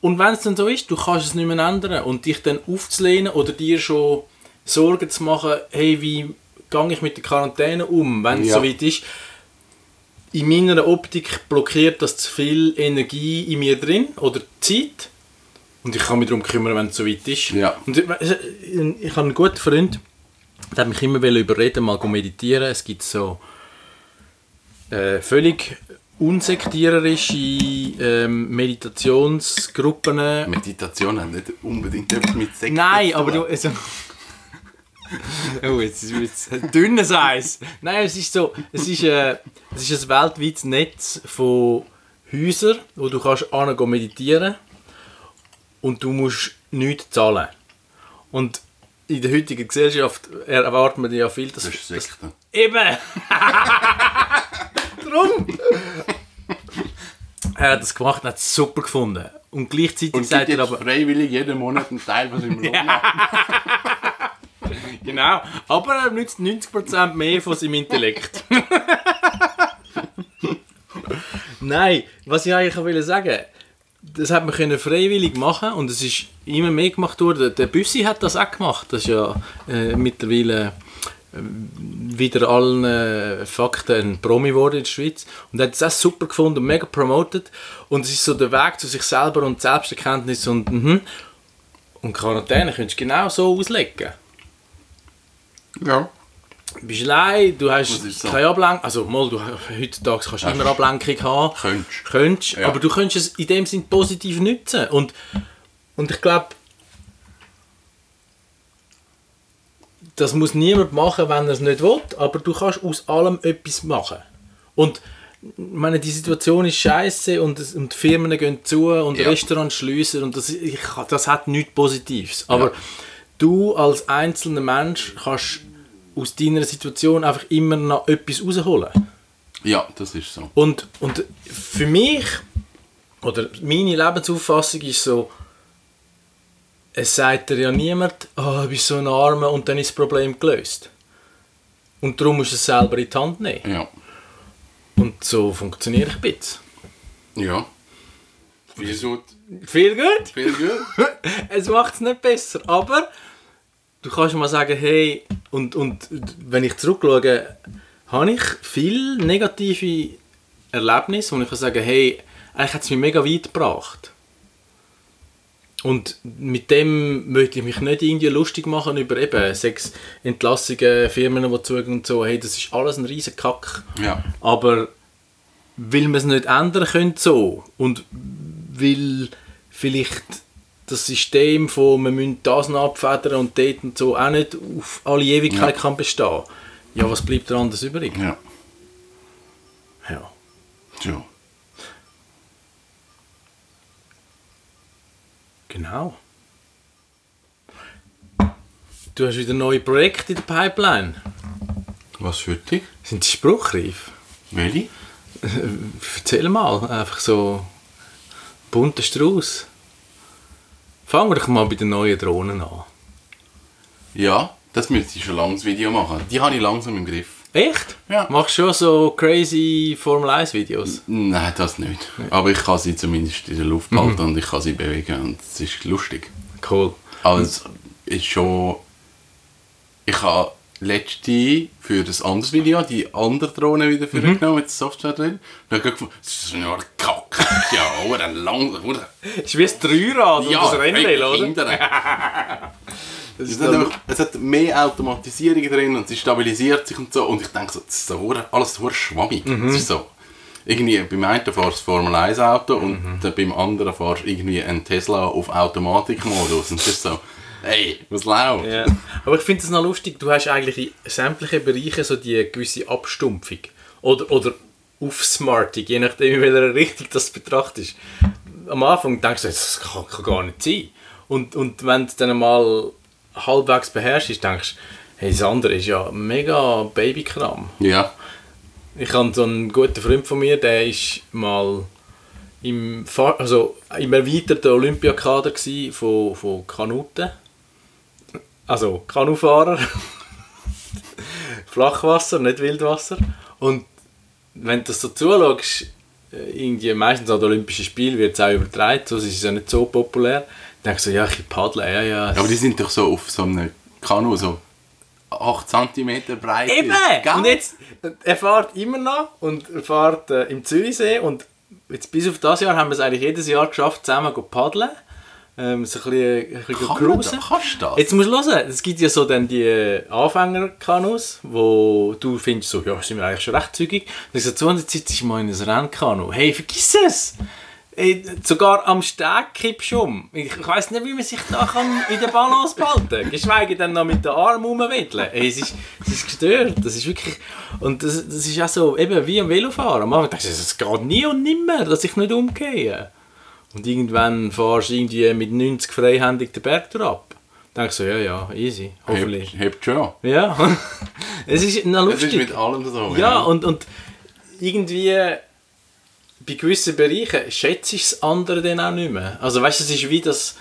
[SPEAKER 2] Und wenn es dann so ist, du kannst es nicht mehr ändern. Und dich dann aufzulehnen oder dir schon Sorgen zu machen, hey, wie gehe ich mit der Quarantäne um, wenn es
[SPEAKER 3] Ja.
[SPEAKER 2] so weit ist. In meiner Optik blockiert das zu viel Energie in mir drin oder Zeit. Und ich kann mich darum kümmern, wenn es so weit ist.
[SPEAKER 3] Ja.
[SPEAKER 2] Und ich, ich habe einen guten Freund, der hat mich immer überreden, mal zu meditieren. Es gibt so äh, völlig unsektiererische ähm, Meditationsgruppen.
[SPEAKER 3] Meditation hat nicht unbedingt etwas mit Sex
[SPEAKER 2] Nein, aber du. Also, oh, jetzt ist jetzt ein dünnes Eis. Nein, es ist so. Es ist, äh, es ist ein weltweites Netz von Häusern, wo du kannst hingehen meditieren und du musst nichts zahlen. Und in der heutigen Gesellschaft erwartet man ja viel, dass,
[SPEAKER 3] Das ist Sekte.
[SPEAKER 2] Eben! Drum! Er hat das gemacht und hat es super gefunden. Und gleichzeitig
[SPEAKER 3] Und
[SPEAKER 2] sagt er aber.
[SPEAKER 3] freiwillig jeden Monat einen Teil von seinem Lohn ab.
[SPEAKER 2] Genau. Aber er nützt 90% mehr von seinem Intellekt. Nein, was ich eigentlich will sagen das hat man freiwillig machen und es ist immer mehr gemacht worden. Der Büssi hat das auch gemacht. Das ist ja äh, mittlerweile äh, wieder allen äh, Fakten ein Promi geworden in der Schweiz. Und er hat es auch super gefunden und mega promoted. Und es ist so der Weg zu sich selber und Selbsterkenntnis und mhm. Und Quarantäne könntest du genau so auslegen.
[SPEAKER 3] Ja.
[SPEAKER 2] Du bist allein, du hast
[SPEAKER 3] so.
[SPEAKER 2] keine Ablenkung. Also, mal, du, heutzutage kannst du immer Ablenkung haben.
[SPEAKER 3] Könntest.
[SPEAKER 2] Könntest,
[SPEAKER 3] Ja.
[SPEAKER 2] aber du könntest es in dem Sinn positiv nutzen. Und, und ich glaube, das muss niemand machen, wenn er es nicht will, aber du kannst aus allem etwas machen. Und ich meine, die Situation ist scheiße und, und die Firmen gehen zu und
[SPEAKER 3] Ja.
[SPEAKER 2] Restaurants schließen und das, ich, das hat nichts Positives. Aber
[SPEAKER 3] Ja.
[SPEAKER 2] du als einzelner Mensch kannst aus deiner Situation einfach immer noch etwas rausholen.
[SPEAKER 3] Ja, das ist so.
[SPEAKER 2] Und, und für mich, oder meine Lebensauffassung ist so, es sagt dir ja niemand, oh, du bist so ein Armer und dann ist das Problem gelöst. Und darum musst du es selber in die Hand nehmen.
[SPEAKER 3] Ja.
[SPEAKER 2] Und so funktioniere ich ein bisschen.
[SPEAKER 3] Ja. Viel gut.
[SPEAKER 2] Viel gut.
[SPEAKER 3] Viel gut.
[SPEAKER 2] es macht es nicht besser, aber du kannst mal sagen, hey, und, und wenn ich zurückschaue, habe ich viele negative Erlebnisse, wo ich kann sagen, hey, eigentlich hat es mich mega weit gebracht. Und mit dem möchte ich mich nicht irgendwie lustig machen über eben sechs Entlassungen, Firmen, die zugehen und so. Hey, das ist alles ein riesen Kack.
[SPEAKER 3] Ja.
[SPEAKER 2] Aber weil man es nicht ändern könnte so und weil vielleicht das System von wir müssen das noch abfedern und dort und so auch nicht auf alle Ewigkeit
[SPEAKER 3] Ja.
[SPEAKER 2] kann bestehen. Ja, was bleibt da anders übrig?
[SPEAKER 3] Ja.
[SPEAKER 2] Ja.
[SPEAKER 3] Ja.
[SPEAKER 2] Genau. Du hast wieder neue Projekte in der Pipeline.
[SPEAKER 3] Was für dich?
[SPEAKER 2] Sind die spruchreif?
[SPEAKER 3] Welche?
[SPEAKER 2] Erzähl mal, einfach so bunter Strauß. Fangen wir doch mal bei den neuen Drohnen an.
[SPEAKER 3] Ja, das müsste ich schon lange das Video machen. Die habe ich langsam im Griff.
[SPEAKER 2] Echt?
[SPEAKER 3] Ja.
[SPEAKER 2] Machst du schon so crazy Formel 1 Videos?
[SPEAKER 3] Nein, das nicht. Aber ich kann sie zumindest in der Luft halten und ich kann sie bewegen und es ist lustig.
[SPEAKER 2] Cool.
[SPEAKER 3] Aber es ist schon... Ich habe letzte für das anderes Video die andere Drohne wieder für genommen mit der Software drin. Und dann habe ich gefunden, das ist nur Kacke. Ja, oder lang... Oder,
[SPEAKER 2] Ist wie ein Dreirad und das Rennvelo, oder? Das
[SPEAKER 3] Es
[SPEAKER 2] ist
[SPEAKER 3] hat,
[SPEAKER 2] dann,
[SPEAKER 3] einfach, es hat mehr Automatisierung drin und sie stabilisiert sich und so. Und ich denke so, das ist so alles so schwammig.
[SPEAKER 2] Mhm.
[SPEAKER 3] Es ist so, irgendwie beim einen fahrst du das Formel 1 Auto und dann beim anderen fahrst du irgendwie einen Tesla auf Automatikmodus. Und es ist so, hey, was läuft?
[SPEAKER 2] ja. Aber ich finde es noch lustig, du hast eigentlich in sämtlichen Bereichen so die gewisse Abstumpfung. Oder, oder Aufsmartung, je nachdem in welcher Richtung das betrachtest. Am Anfang denkst du, das kann, kann gar nicht sein. Und, und wenn du dann mal halbwegs beherrschst, denkst du, hey, das andere ist ja mega Babykram.
[SPEAKER 3] Ja.
[SPEAKER 2] Ich habe so einen guten Freund von mir, der ist mal im, also im erweiterten Olympiakader von, von Kanuten. Also Kanufahrer. Flachwasser, nicht Wildwasser. Und wenn du das so zuschaust, äh, irgendwie meistens an den Olympischen Spielen wird es auch übertragen, sonst ist es ja nicht so populär. Dann denkst du so, ja, ich paddle, ja, ja.
[SPEAKER 3] Aber die sind doch so auf so einem Kanu, so 8 cm breit.
[SPEAKER 2] Eben!
[SPEAKER 3] Gell?
[SPEAKER 2] Und jetzt, er fährt immer noch und er fährt äh, im Zürichsee und jetzt bis auf das Jahr haben wir es eigentlich jedes Jahr geschafft, zusammen zu paddeln. Ähm, so ein bisschen, ein bisschen
[SPEAKER 3] Kann man
[SPEAKER 2] cruisen.
[SPEAKER 3] das? Kannst du das?
[SPEAKER 2] Jetzt musst du hören, es gibt ja so dann die Anfängerkanus, wo du findest, so, ja, sind wir eigentlich schon recht zügig. Dann sagst du, 200 Zeit ist mal in ein Rennkanu. Hey, vergiss es! Ey, sogar am Steg kippst du um. Ich, ich weiss nicht, wie man sich da kann in der Balance behalten kann. Geschweige denn noch mit den Armen rumwedeln. Ey, es, ist, es ist gestört. Das ist wirklich... Und das, das ist auch so, eben wie am Velofahren. Am Anfang denkst du, es geht nie und nimmer, dass ich nicht umgehe. Und irgendwann fahrst du irgendwie mit 90 freihändig den Berg ab. Denkst du, ja, ja, easy, hoffentlich.
[SPEAKER 3] Hebt, hebt schon.
[SPEAKER 2] Ja, es ist noch
[SPEAKER 3] Es ist
[SPEAKER 2] lustig.
[SPEAKER 3] mit allem so.
[SPEAKER 2] Ja, und, und irgendwie bei gewissen Bereichen schätzt du das andere dann auch nicht mehr. Also weißt du, es ist wie das,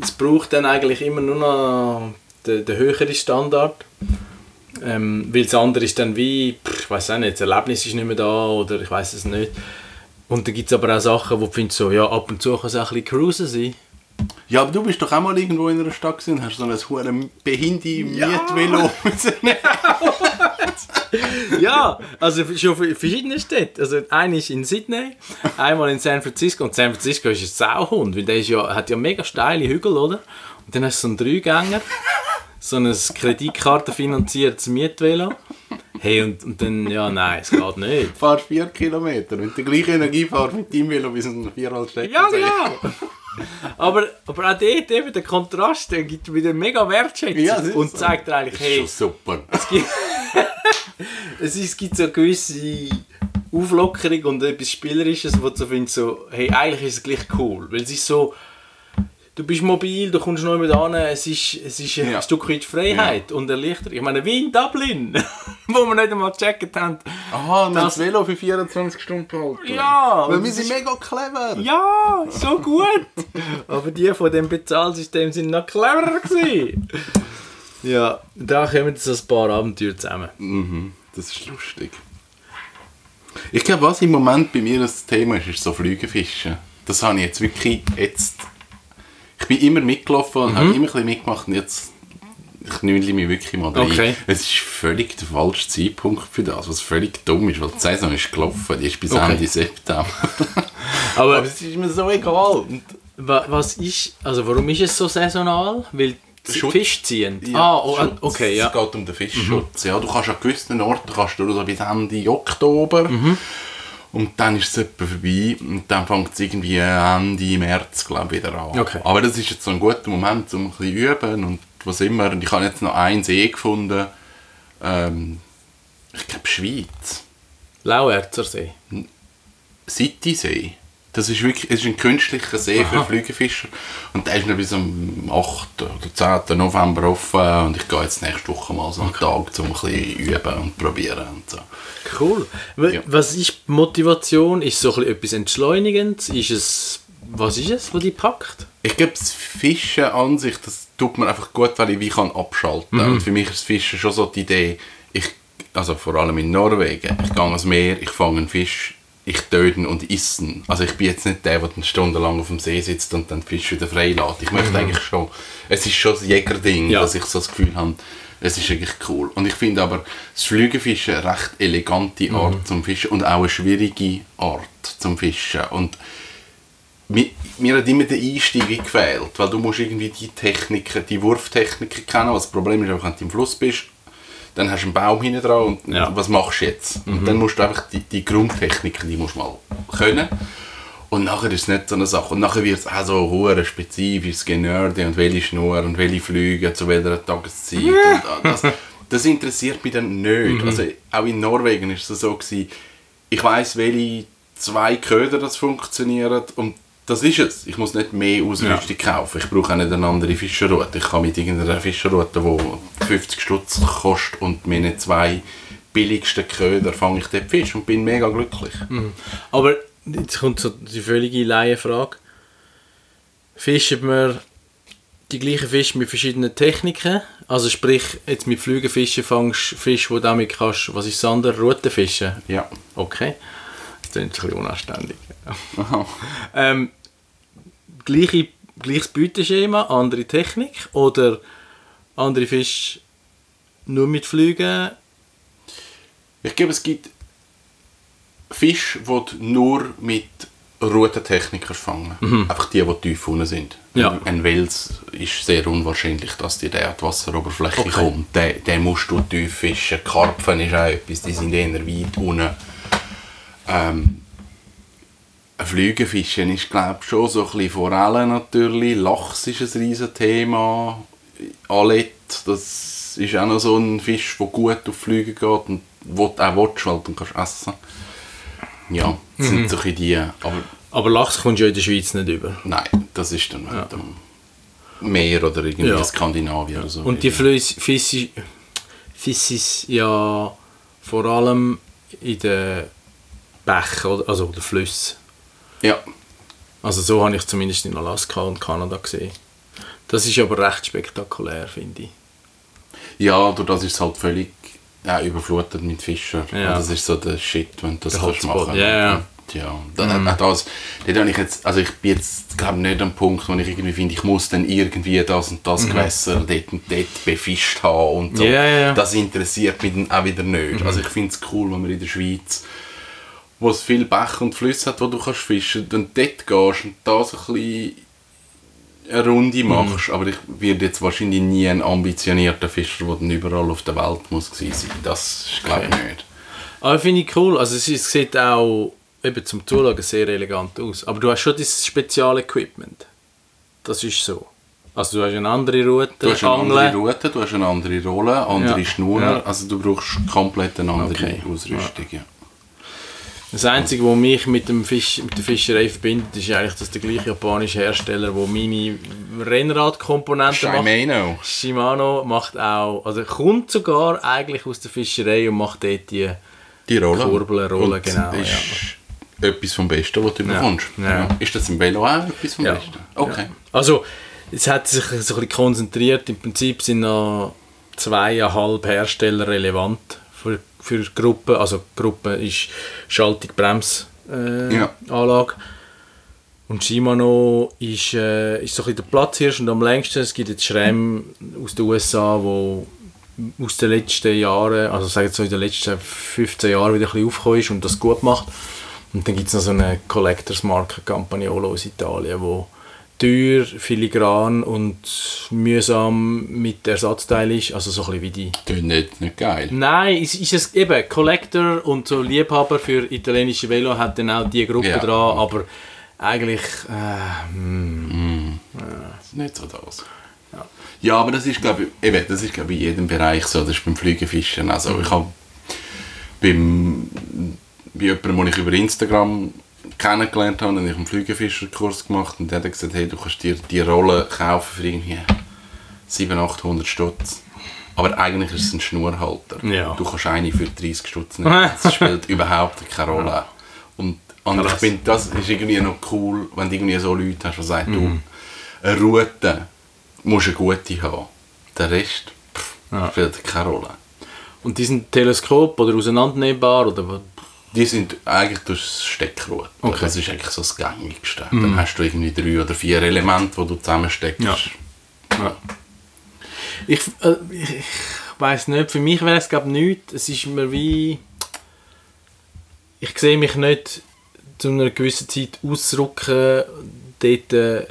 [SPEAKER 2] es braucht dann eigentlich immer nur noch den, den höheren Standard. Ähm, weil das andere ist dann wie, pff, ich weiß auch nicht, das Erlebnis ist nicht mehr da oder ich weiß es nicht. Und dann gibt es aber auch Sachen, wo du findest, so, ja, ab und zu kann es auch ein bisschen cruisen sein.
[SPEAKER 3] Ja, aber du bist doch auch mal irgendwo in einer Stadt gewesen und hast so ein hure behindi Mietvelo.
[SPEAKER 2] Ja, also schon verschiedene Städte. Also eine ist in Sydney, einmal in San Francisco. Und San Francisco ist ein Sauhund, weil der ist ja, hat ja mega steile Hügel, oder? Und dann hast du so einen Dreigänger, so ein kreditkartenfinanziertes Mietvelo. Hey, und, und dann, ja, nein, es geht nicht.
[SPEAKER 3] Du fährst 4 Kilometer und die gleiche Energie fährst mit deinem Velo bis in Vierwaldstätten.
[SPEAKER 2] Ja, genau. Aber, aber auch dort eben der Kontrast, der gibt wieder mega Wertschätzung
[SPEAKER 3] Ja,
[SPEAKER 2] und zeigt dir eigentlich,
[SPEAKER 3] Das ist
[SPEAKER 2] hey,
[SPEAKER 3] schon super.
[SPEAKER 2] es, ist, es gibt so gewisse Auflockerung und etwas Spielerisches, wo du so findest, so, hey, eigentlich ist es gleich cool. Weil es ist so, du bist mobil, du kommst noch mit an, es ist, es ist ein
[SPEAKER 3] Ja.
[SPEAKER 2] Stück weit Freiheit und Erleichterung. Ich meine, wie in Dublin, wo wir nicht einmal gecheckt haben.
[SPEAKER 3] Aha, und
[SPEAKER 2] Das-
[SPEAKER 3] das Velo für 24 Stunden behalten.
[SPEAKER 2] Ja,
[SPEAKER 3] Weil wir sind mega clever.
[SPEAKER 2] Ja, so gut. Aber die von dem Bezahlsystem sind noch cleverer gewesen. Ja, da kommen so ein paar Abenteuer zusammen.
[SPEAKER 3] Mhm, das ist lustig. Ich glaube, was im Moment bei mir das Thema ist, ist so Flügelfischen. Das habe ich jetzt wirklich jetzt... Ich bin immer mitgelaufen und habe immer ein bisschen mitgemacht und jetzt knülle mich wirklich mal rein.
[SPEAKER 2] Okay.
[SPEAKER 3] Es ist völlig der falsche Zeitpunkt für das, was völlig dumm ist, weil die Saison ist gelaufen, die ist bis
[SPEAKER 2] Okay.
[SPEAKER 3] Ende September.
[SPEAKER 2] Aber,
[SPEAKER 3] Aber es ist mir so egal.
[SPEAKER 2] Was ist, also warum ist es so saisonal? Weil
[SPEAKER 3] Schutz.
[SPEAKER 2] Fisch ziehen.
[SPEAKER 3] Ja,
[SPEAKER 2] ah, oh, okay, ja.
[SPEAKER 3] Es geht um den Fischschutz. Ja, du kannst an gewissen Orten kannst du so bis Ende Oktober. Und dann ist es etwa vorbei und dann fängt es irgendwie Ende März glaub, ich, wieder an.
[SPEAKER 2] Okay.
[SPEAKER 3] Aber das ist jetzt so ein guter Moment, um ein bisschen üben und was immer. Und ich habe jetzt noch einen See gefunden. Ähm, ich glaube Schweiz.
[SPEAKER 2] Lauerzer See.
[SPEAKER 3] Citysee. Das ist wirklich es ist ein künstlicher See für Flügelfischer. Und der ist noch bis am 8. oder 10. November offen. Und ich gehe jetzt nächste Woche mal so einen Tag, um ein bisschen üben und probieren. Und so.
[SPEAKER 2] Cool.
[SPEAKER 3] Ja.
[SPEAKER 2] Was ist die Motivation? Ist es so etwas Entschleunigendes? Ist es, was ist es, was dich packt?
[SPEAKER 3] Ich glaube, das Fischen an sich, das tut mir einfach gut, weil ich wie kann abschalten kann. Und für mich ist das Fischen schon so die Idee, ich also vor allem in Norwegen, ich gehe ans Meer, ich fange einen Fisch, ich töte ihn und esse ihn. Also ich bin jetzt nicht der, der dann stundenlang auf dem See sitzt und dann den Fisch wieder freilässt. Ich möchte eigentlich schon, es ist schon ein Jägerding,
[SPEAKER 2] Ja.
[SPEAKER 3] dass ich so das Gefühl habe, es ist eigentlich cool. Und ich finde aber das Flügelfischen eine recht elegante Art zum Fischen und auch eine schwierige Art zum Fischen. Und mir, mir hat immer der Einstieg gefehlt, weil du musst irgendwie die Techniken, die Wurftechniken kennen. Was das Problem ist, einfach, wenn du im Fluss bist, dann hast du einen Baum hinten dran und
[SPEAKER 2] Ja.
[SPEAKER 3] was machst du jetzt? Und dann musst du einfach die, die Grundtechniken, die musst du mal können. Und nachher ist es nicht so eine Sache. Und nachher wird es auch so hure spezifisch, Genörde und welche Schnur und welche Flüge zu welcher Tageszeit. und das, das interessiert mich dann nicht. Also auch in Norwegen ist es so gewesen, ich weiß welche zwei Köder das funktionieren und das ist es. Ich muss nicht mehr Ausrüstung kaufen. Ich brauche auch nicht eine andere Fischerroute. Ich kann mit irgendeiner Fischerroute, die 50 Stutz kostet und meine zwei billigsten Köder, fange ich dort Fisch und bin mega glücklich.
[SPEAKER 2] Aber jetzt kommt so die völlige Laienfrage. Fischen wir die gleichen Fische mit verschiedenen Techniken? Also sprich, jetzt mit Flügelfischen fangst du Fische, die du damit kannst, was ist das andere? Rutenfischen?
[SPEAKER 3] Ja.
[SPEAKER 2] Okay. Das klingt ein bisschen unanständig. Ähm, gleiche, gleiches Beuteschema, andere Technik oder andere Fische nur mit Flügen?
[SPEAKER 3] Ich glaube, es gibt Fische, die du nur mit Routentechnikern fangen. Einfach die, die tief unten sind.
[SPEAKER 2] Mhm. Ja.
[SPEAKER 3] Ein Wels ist sehr unwahrscheinlich, dass dir der an die Wasseroberfläche
[SPEAKER 2] Okay.
[SPEAKER 3] kommt. Den, den musst du tief fischen. Karpfen ist auch etwas, die sind eher weit unten. Ähm, Flügelfischen ist, glaube schon so ein bisschen Forellen natürlich. Lachs ist ein riesen Thema. Alet, das ist auch noch so ein Fisch, der gut auf Flüge geht und wo du auch willst, weil du kannst essen Ja, das sind so ein die. Aber
[SPEAKER 2] Aber Lachs kommst du ja in der Schweiz nicht über.
[SPEAKER 3] nein, das ist dann ja. Meer oder irgendwie
[SPEAKER 2] Ja.
[SPEAKER 3] Skandinavien oder so.
[SPEAKER 2] Und die Flüsse, Fische, Fische ja vor allem in den Bächen, also den Flüssen.
[SPEAKER 3] Ja,
[SPEAKER 2] Also so habe ich zumindest in Alaska und Kanada gesehen. Das ist aber recht spektakulär, finde ich.
[SPEAKER 3] ja, durch das ist es halt völlig ja, überflutet mit Fischen.
[SPEAKER 2] Ja.
[SPEAKER 3] Das ist so der Shit, wenn du das kannst machen
[SPEAKER 2] ja, ja.
[SPEAKER 3] Ja, dann, auch das, dort habe ich jetzt, also ich bin jetzt glaube nicht am Punkt, wo ich irgendwie finde, ich muss dann irgendwie das und das Gewässer dort und dort befischt haben und so.
[SPEAKER 2] Mhm. Ja. Mhm.
[SPEAKER 3] Das interessiert mich dann auch wieder nicht. Also ich finde es cool, wenn man in der Schweiz, wo es viele Bäche und Flüsse hat, wo du kannst fischen, dann dort gehst und da so ein bisschen eine Runde machst, aber ich werde jetzt wahrscheinlich nie ein ambitionierter Fischer, der dann überall auf der Welt muss gewesen sein. Das glaube ich
[SPEAKER 2] Okay.
[SPEAKER 3] nicht.
[SPEAKER 2] Aber finde ich cool. Also es, sieht auch eben zum Zuschauen sehr elegant aus. Aber du hast schon das Spezialequipment. Das ist so. Also du hast eine andere Route,
[SPEAKER 3] Du hast eine
[SPEAKER 2] Angeln.
[SPEAKER 3] andere Route, du hast eine andere Rolle, andere
[SPEAKER 2] Ja.
[SPEAKER 3] Schnur,
[SPEAKER 2] Ja.
[SPEAKER 3] also du brauchst komplett eine andere
[SPEAKER 2] Okay.
[SPEAKER 3] Ausrüstung. Ja.
[SPEAKER 2] Das Einzige, was mich mit, dem Fisch, mit der Fischerei verbindet, ist eigentlich, dass der gleiche japanische Hersteller, der meine Rennradkomponenten macht,
[SPEAKER 3] Shimano.
[SPEAKER 2] Shimano, macht auch, also kommt sogar eigentlich aus der Fischerei und macht dort die
[SPEAKER 3] Die Rolle.
[SPEAKER 2] Kurbeln, Rollen, genau,
[SPEAKER 3] ist etwas vom Besten, was du
[SPEAKER 2] Ja.
[SPEAKER 3] bekommst.
[SPEAKER 2] Ja.
[SPEAKER 3] Ist das im Velo auch etwas vom
[SPEAKER 2] Ja.
[SPEAKER 3] Besten? Okay.
[SPEAKER 2] Also, es hat sich so ein bisschen konzentriert. Im Prinzip sind noch zweieinhalb Hersteller relevant für, für die Gruppe. Also, Gruppe ist Schaltung, Brems, äh,
[SPEAKER 3] Ja.
[SPEAKER 2] Anlage. Und Shimano ist, äh, ist so ein der Platzhirsch und am längsten. Es gibt jetzt Schremm aus den USA, wo aus den letzten Jahren, also sagen so in den letzten 15 Jahren wieder ein bisschen aufgekommen ist und das gut macht. Und dann gibt es noch so eine Collectors-Marke Campagnolo aus Italien, wo teuer, filigran und mühsam mit Ersatzteil ist. Also so ein bisschen wie die...
[SPEAKER 3] Tönt nicht, nicht geil.
[SPEAKER 2] Nein, es ist es eben Collector und so Liebhaber für italienische Velo hat dann auch die Gruppe
[SPEAKER 3] Ja.
[SPEAKER 2] dran, aber eigentlich... Äh,
[SPEAKER 3] Das ist nicht so das. Ja, aber das ist, glaube ich, eben, das ist, glaube ich, in jedem Bereich so. Das ist beim Flügenfischen. Also ich habe beim, bei jemandem, den ich über Instagram kennengelernt habe, habe ich einen Flügenfischerkurs gemacht und der hat gesagt, hey, du kannst dir die Rolle kaufen für irgendwie 700, 800 Stutz. Aber eigentlich ist es ein Schnurhalter.
[SPEAKER 2] Ja.
[SPEAKER 3] Du kannst eine für 30 Stutz nehmen. Das spielt überhaupt keine Rolle. Und, und ich finde, das ist irgendwie noch cool, wenn du irgendwie so Leute hast, die sagen,
[SPEAKER 2] Mhm.
[SPEAKER 3] du, eine Route musst eine gute haben. Der Rest pff,
[SPEAKER 2] Ja.
[SPEAKER 3] spielt keine Rolle.
[SPEAKER 2] Und die sind Teleskop oder auseinandernehmbar oder was?
[SPEAKER 3] Die sind eigentlich durchs Steckrohr.
[SPEAKER 2] Okay.
[SPEAKER 3] Das ist eigentlich so das Gängigste. Dann hast du irgendwie drei oder vier Elemente, die du zusammensteckst.
[SPEAKER 2] Ja. Ja. Ich, äh, ich weiß nicht, für mich wäre es glaube ich nichts. Es ist mir wie... Ich sehe mich nicht zu einer gewissen Zeit ausrücken, dort äh,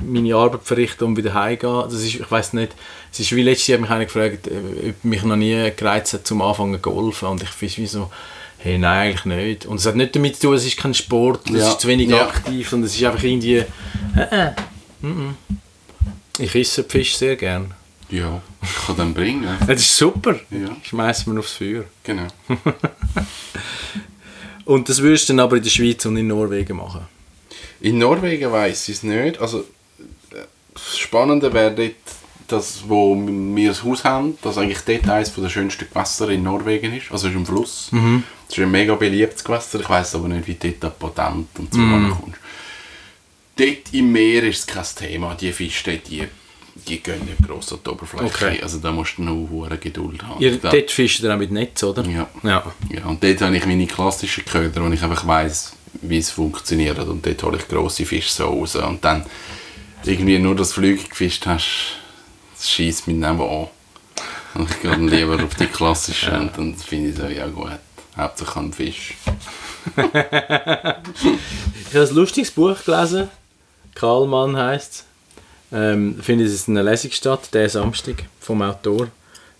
[SPEAKER 2] meine Arbeit verrichten und wieder heimgehen. Das ist, ich weiß nicht, es ist wie letztes Jahr mich einer gefragt, äh, ob mich noch nie gereizt hat, zum Anfangen zu golfen. Und ich finde wie so, hey, nein, eigentlich nicht. Und es hat nicht damit zu tun, es ist kein Sport, es
[SPEAKER 3] Ja.
[SPEAKER 2] ist zu wenig
[SPEAKER 3] Ja.
[SPEAKER 2] aktiv, sondern es ist einfach irgendwie... Äh, äh. Ich esse Fisch sehr gern.
[SPEAKER 3] Ja, ich kann dann bringen.
[SPEAKER 2] Das ist super.
[SPEAKER 3] Ja.
[SPEAKER 2] Schmeißen wir aufs Feuer.
[SPEAKER 3] Genau.
[SPEAKER 2] Und das würdest du dann aber in der Schweiz und in Norwegen machen.
[SPEAKER 3] In Norwegen weiß ich es nicht. Also, äh, das Spannende wäre dort, das, wo wir das Haus haben, das eigentlich dort eines der schönsten Gewässer in Norwegen ist. Also es ist ein Fluss. Es ist ein mega beliebtes Gewässer. Ich weiß aber nicht, wie dort der Patent und so rankommst. Dort im Meer ist es kein Thema. Die Fische, die, die gehen nicht gross an die Oberfläche.
[SPEAKER 2] Okay.
[SPEAKER 3] Also da musst du noch hohe Geduld haben.
[SPEAKER 2] Ihr,
[SPEAKER 3] glaub-
[SPEAKER 2] dort fischt ihr auch mit Netz, oder?
[SPEAKER 3] Ja.
[SPEAKER 2] ja.
[SPEAKER 3] Ja, und dort habe ich meine klassischen Köder, wo ich einfach weiss, wie es funktioniert. Und dort hole ich grosse Fische so raus. Und dann irgendwie nur das Flügel gefischt hast, das schießt mich neben an. Und ich gehe dann lieber auf die klassischen und dann finde ich so, ja gut, hauptsächlich ein Fisch.
[SPEAKER 2] Ich habe ein lustiges Buch gelesen. Karl Mann heisst es. Ähm, finde ich, es ist eine Lesung statt, der Samstag, vom Autor.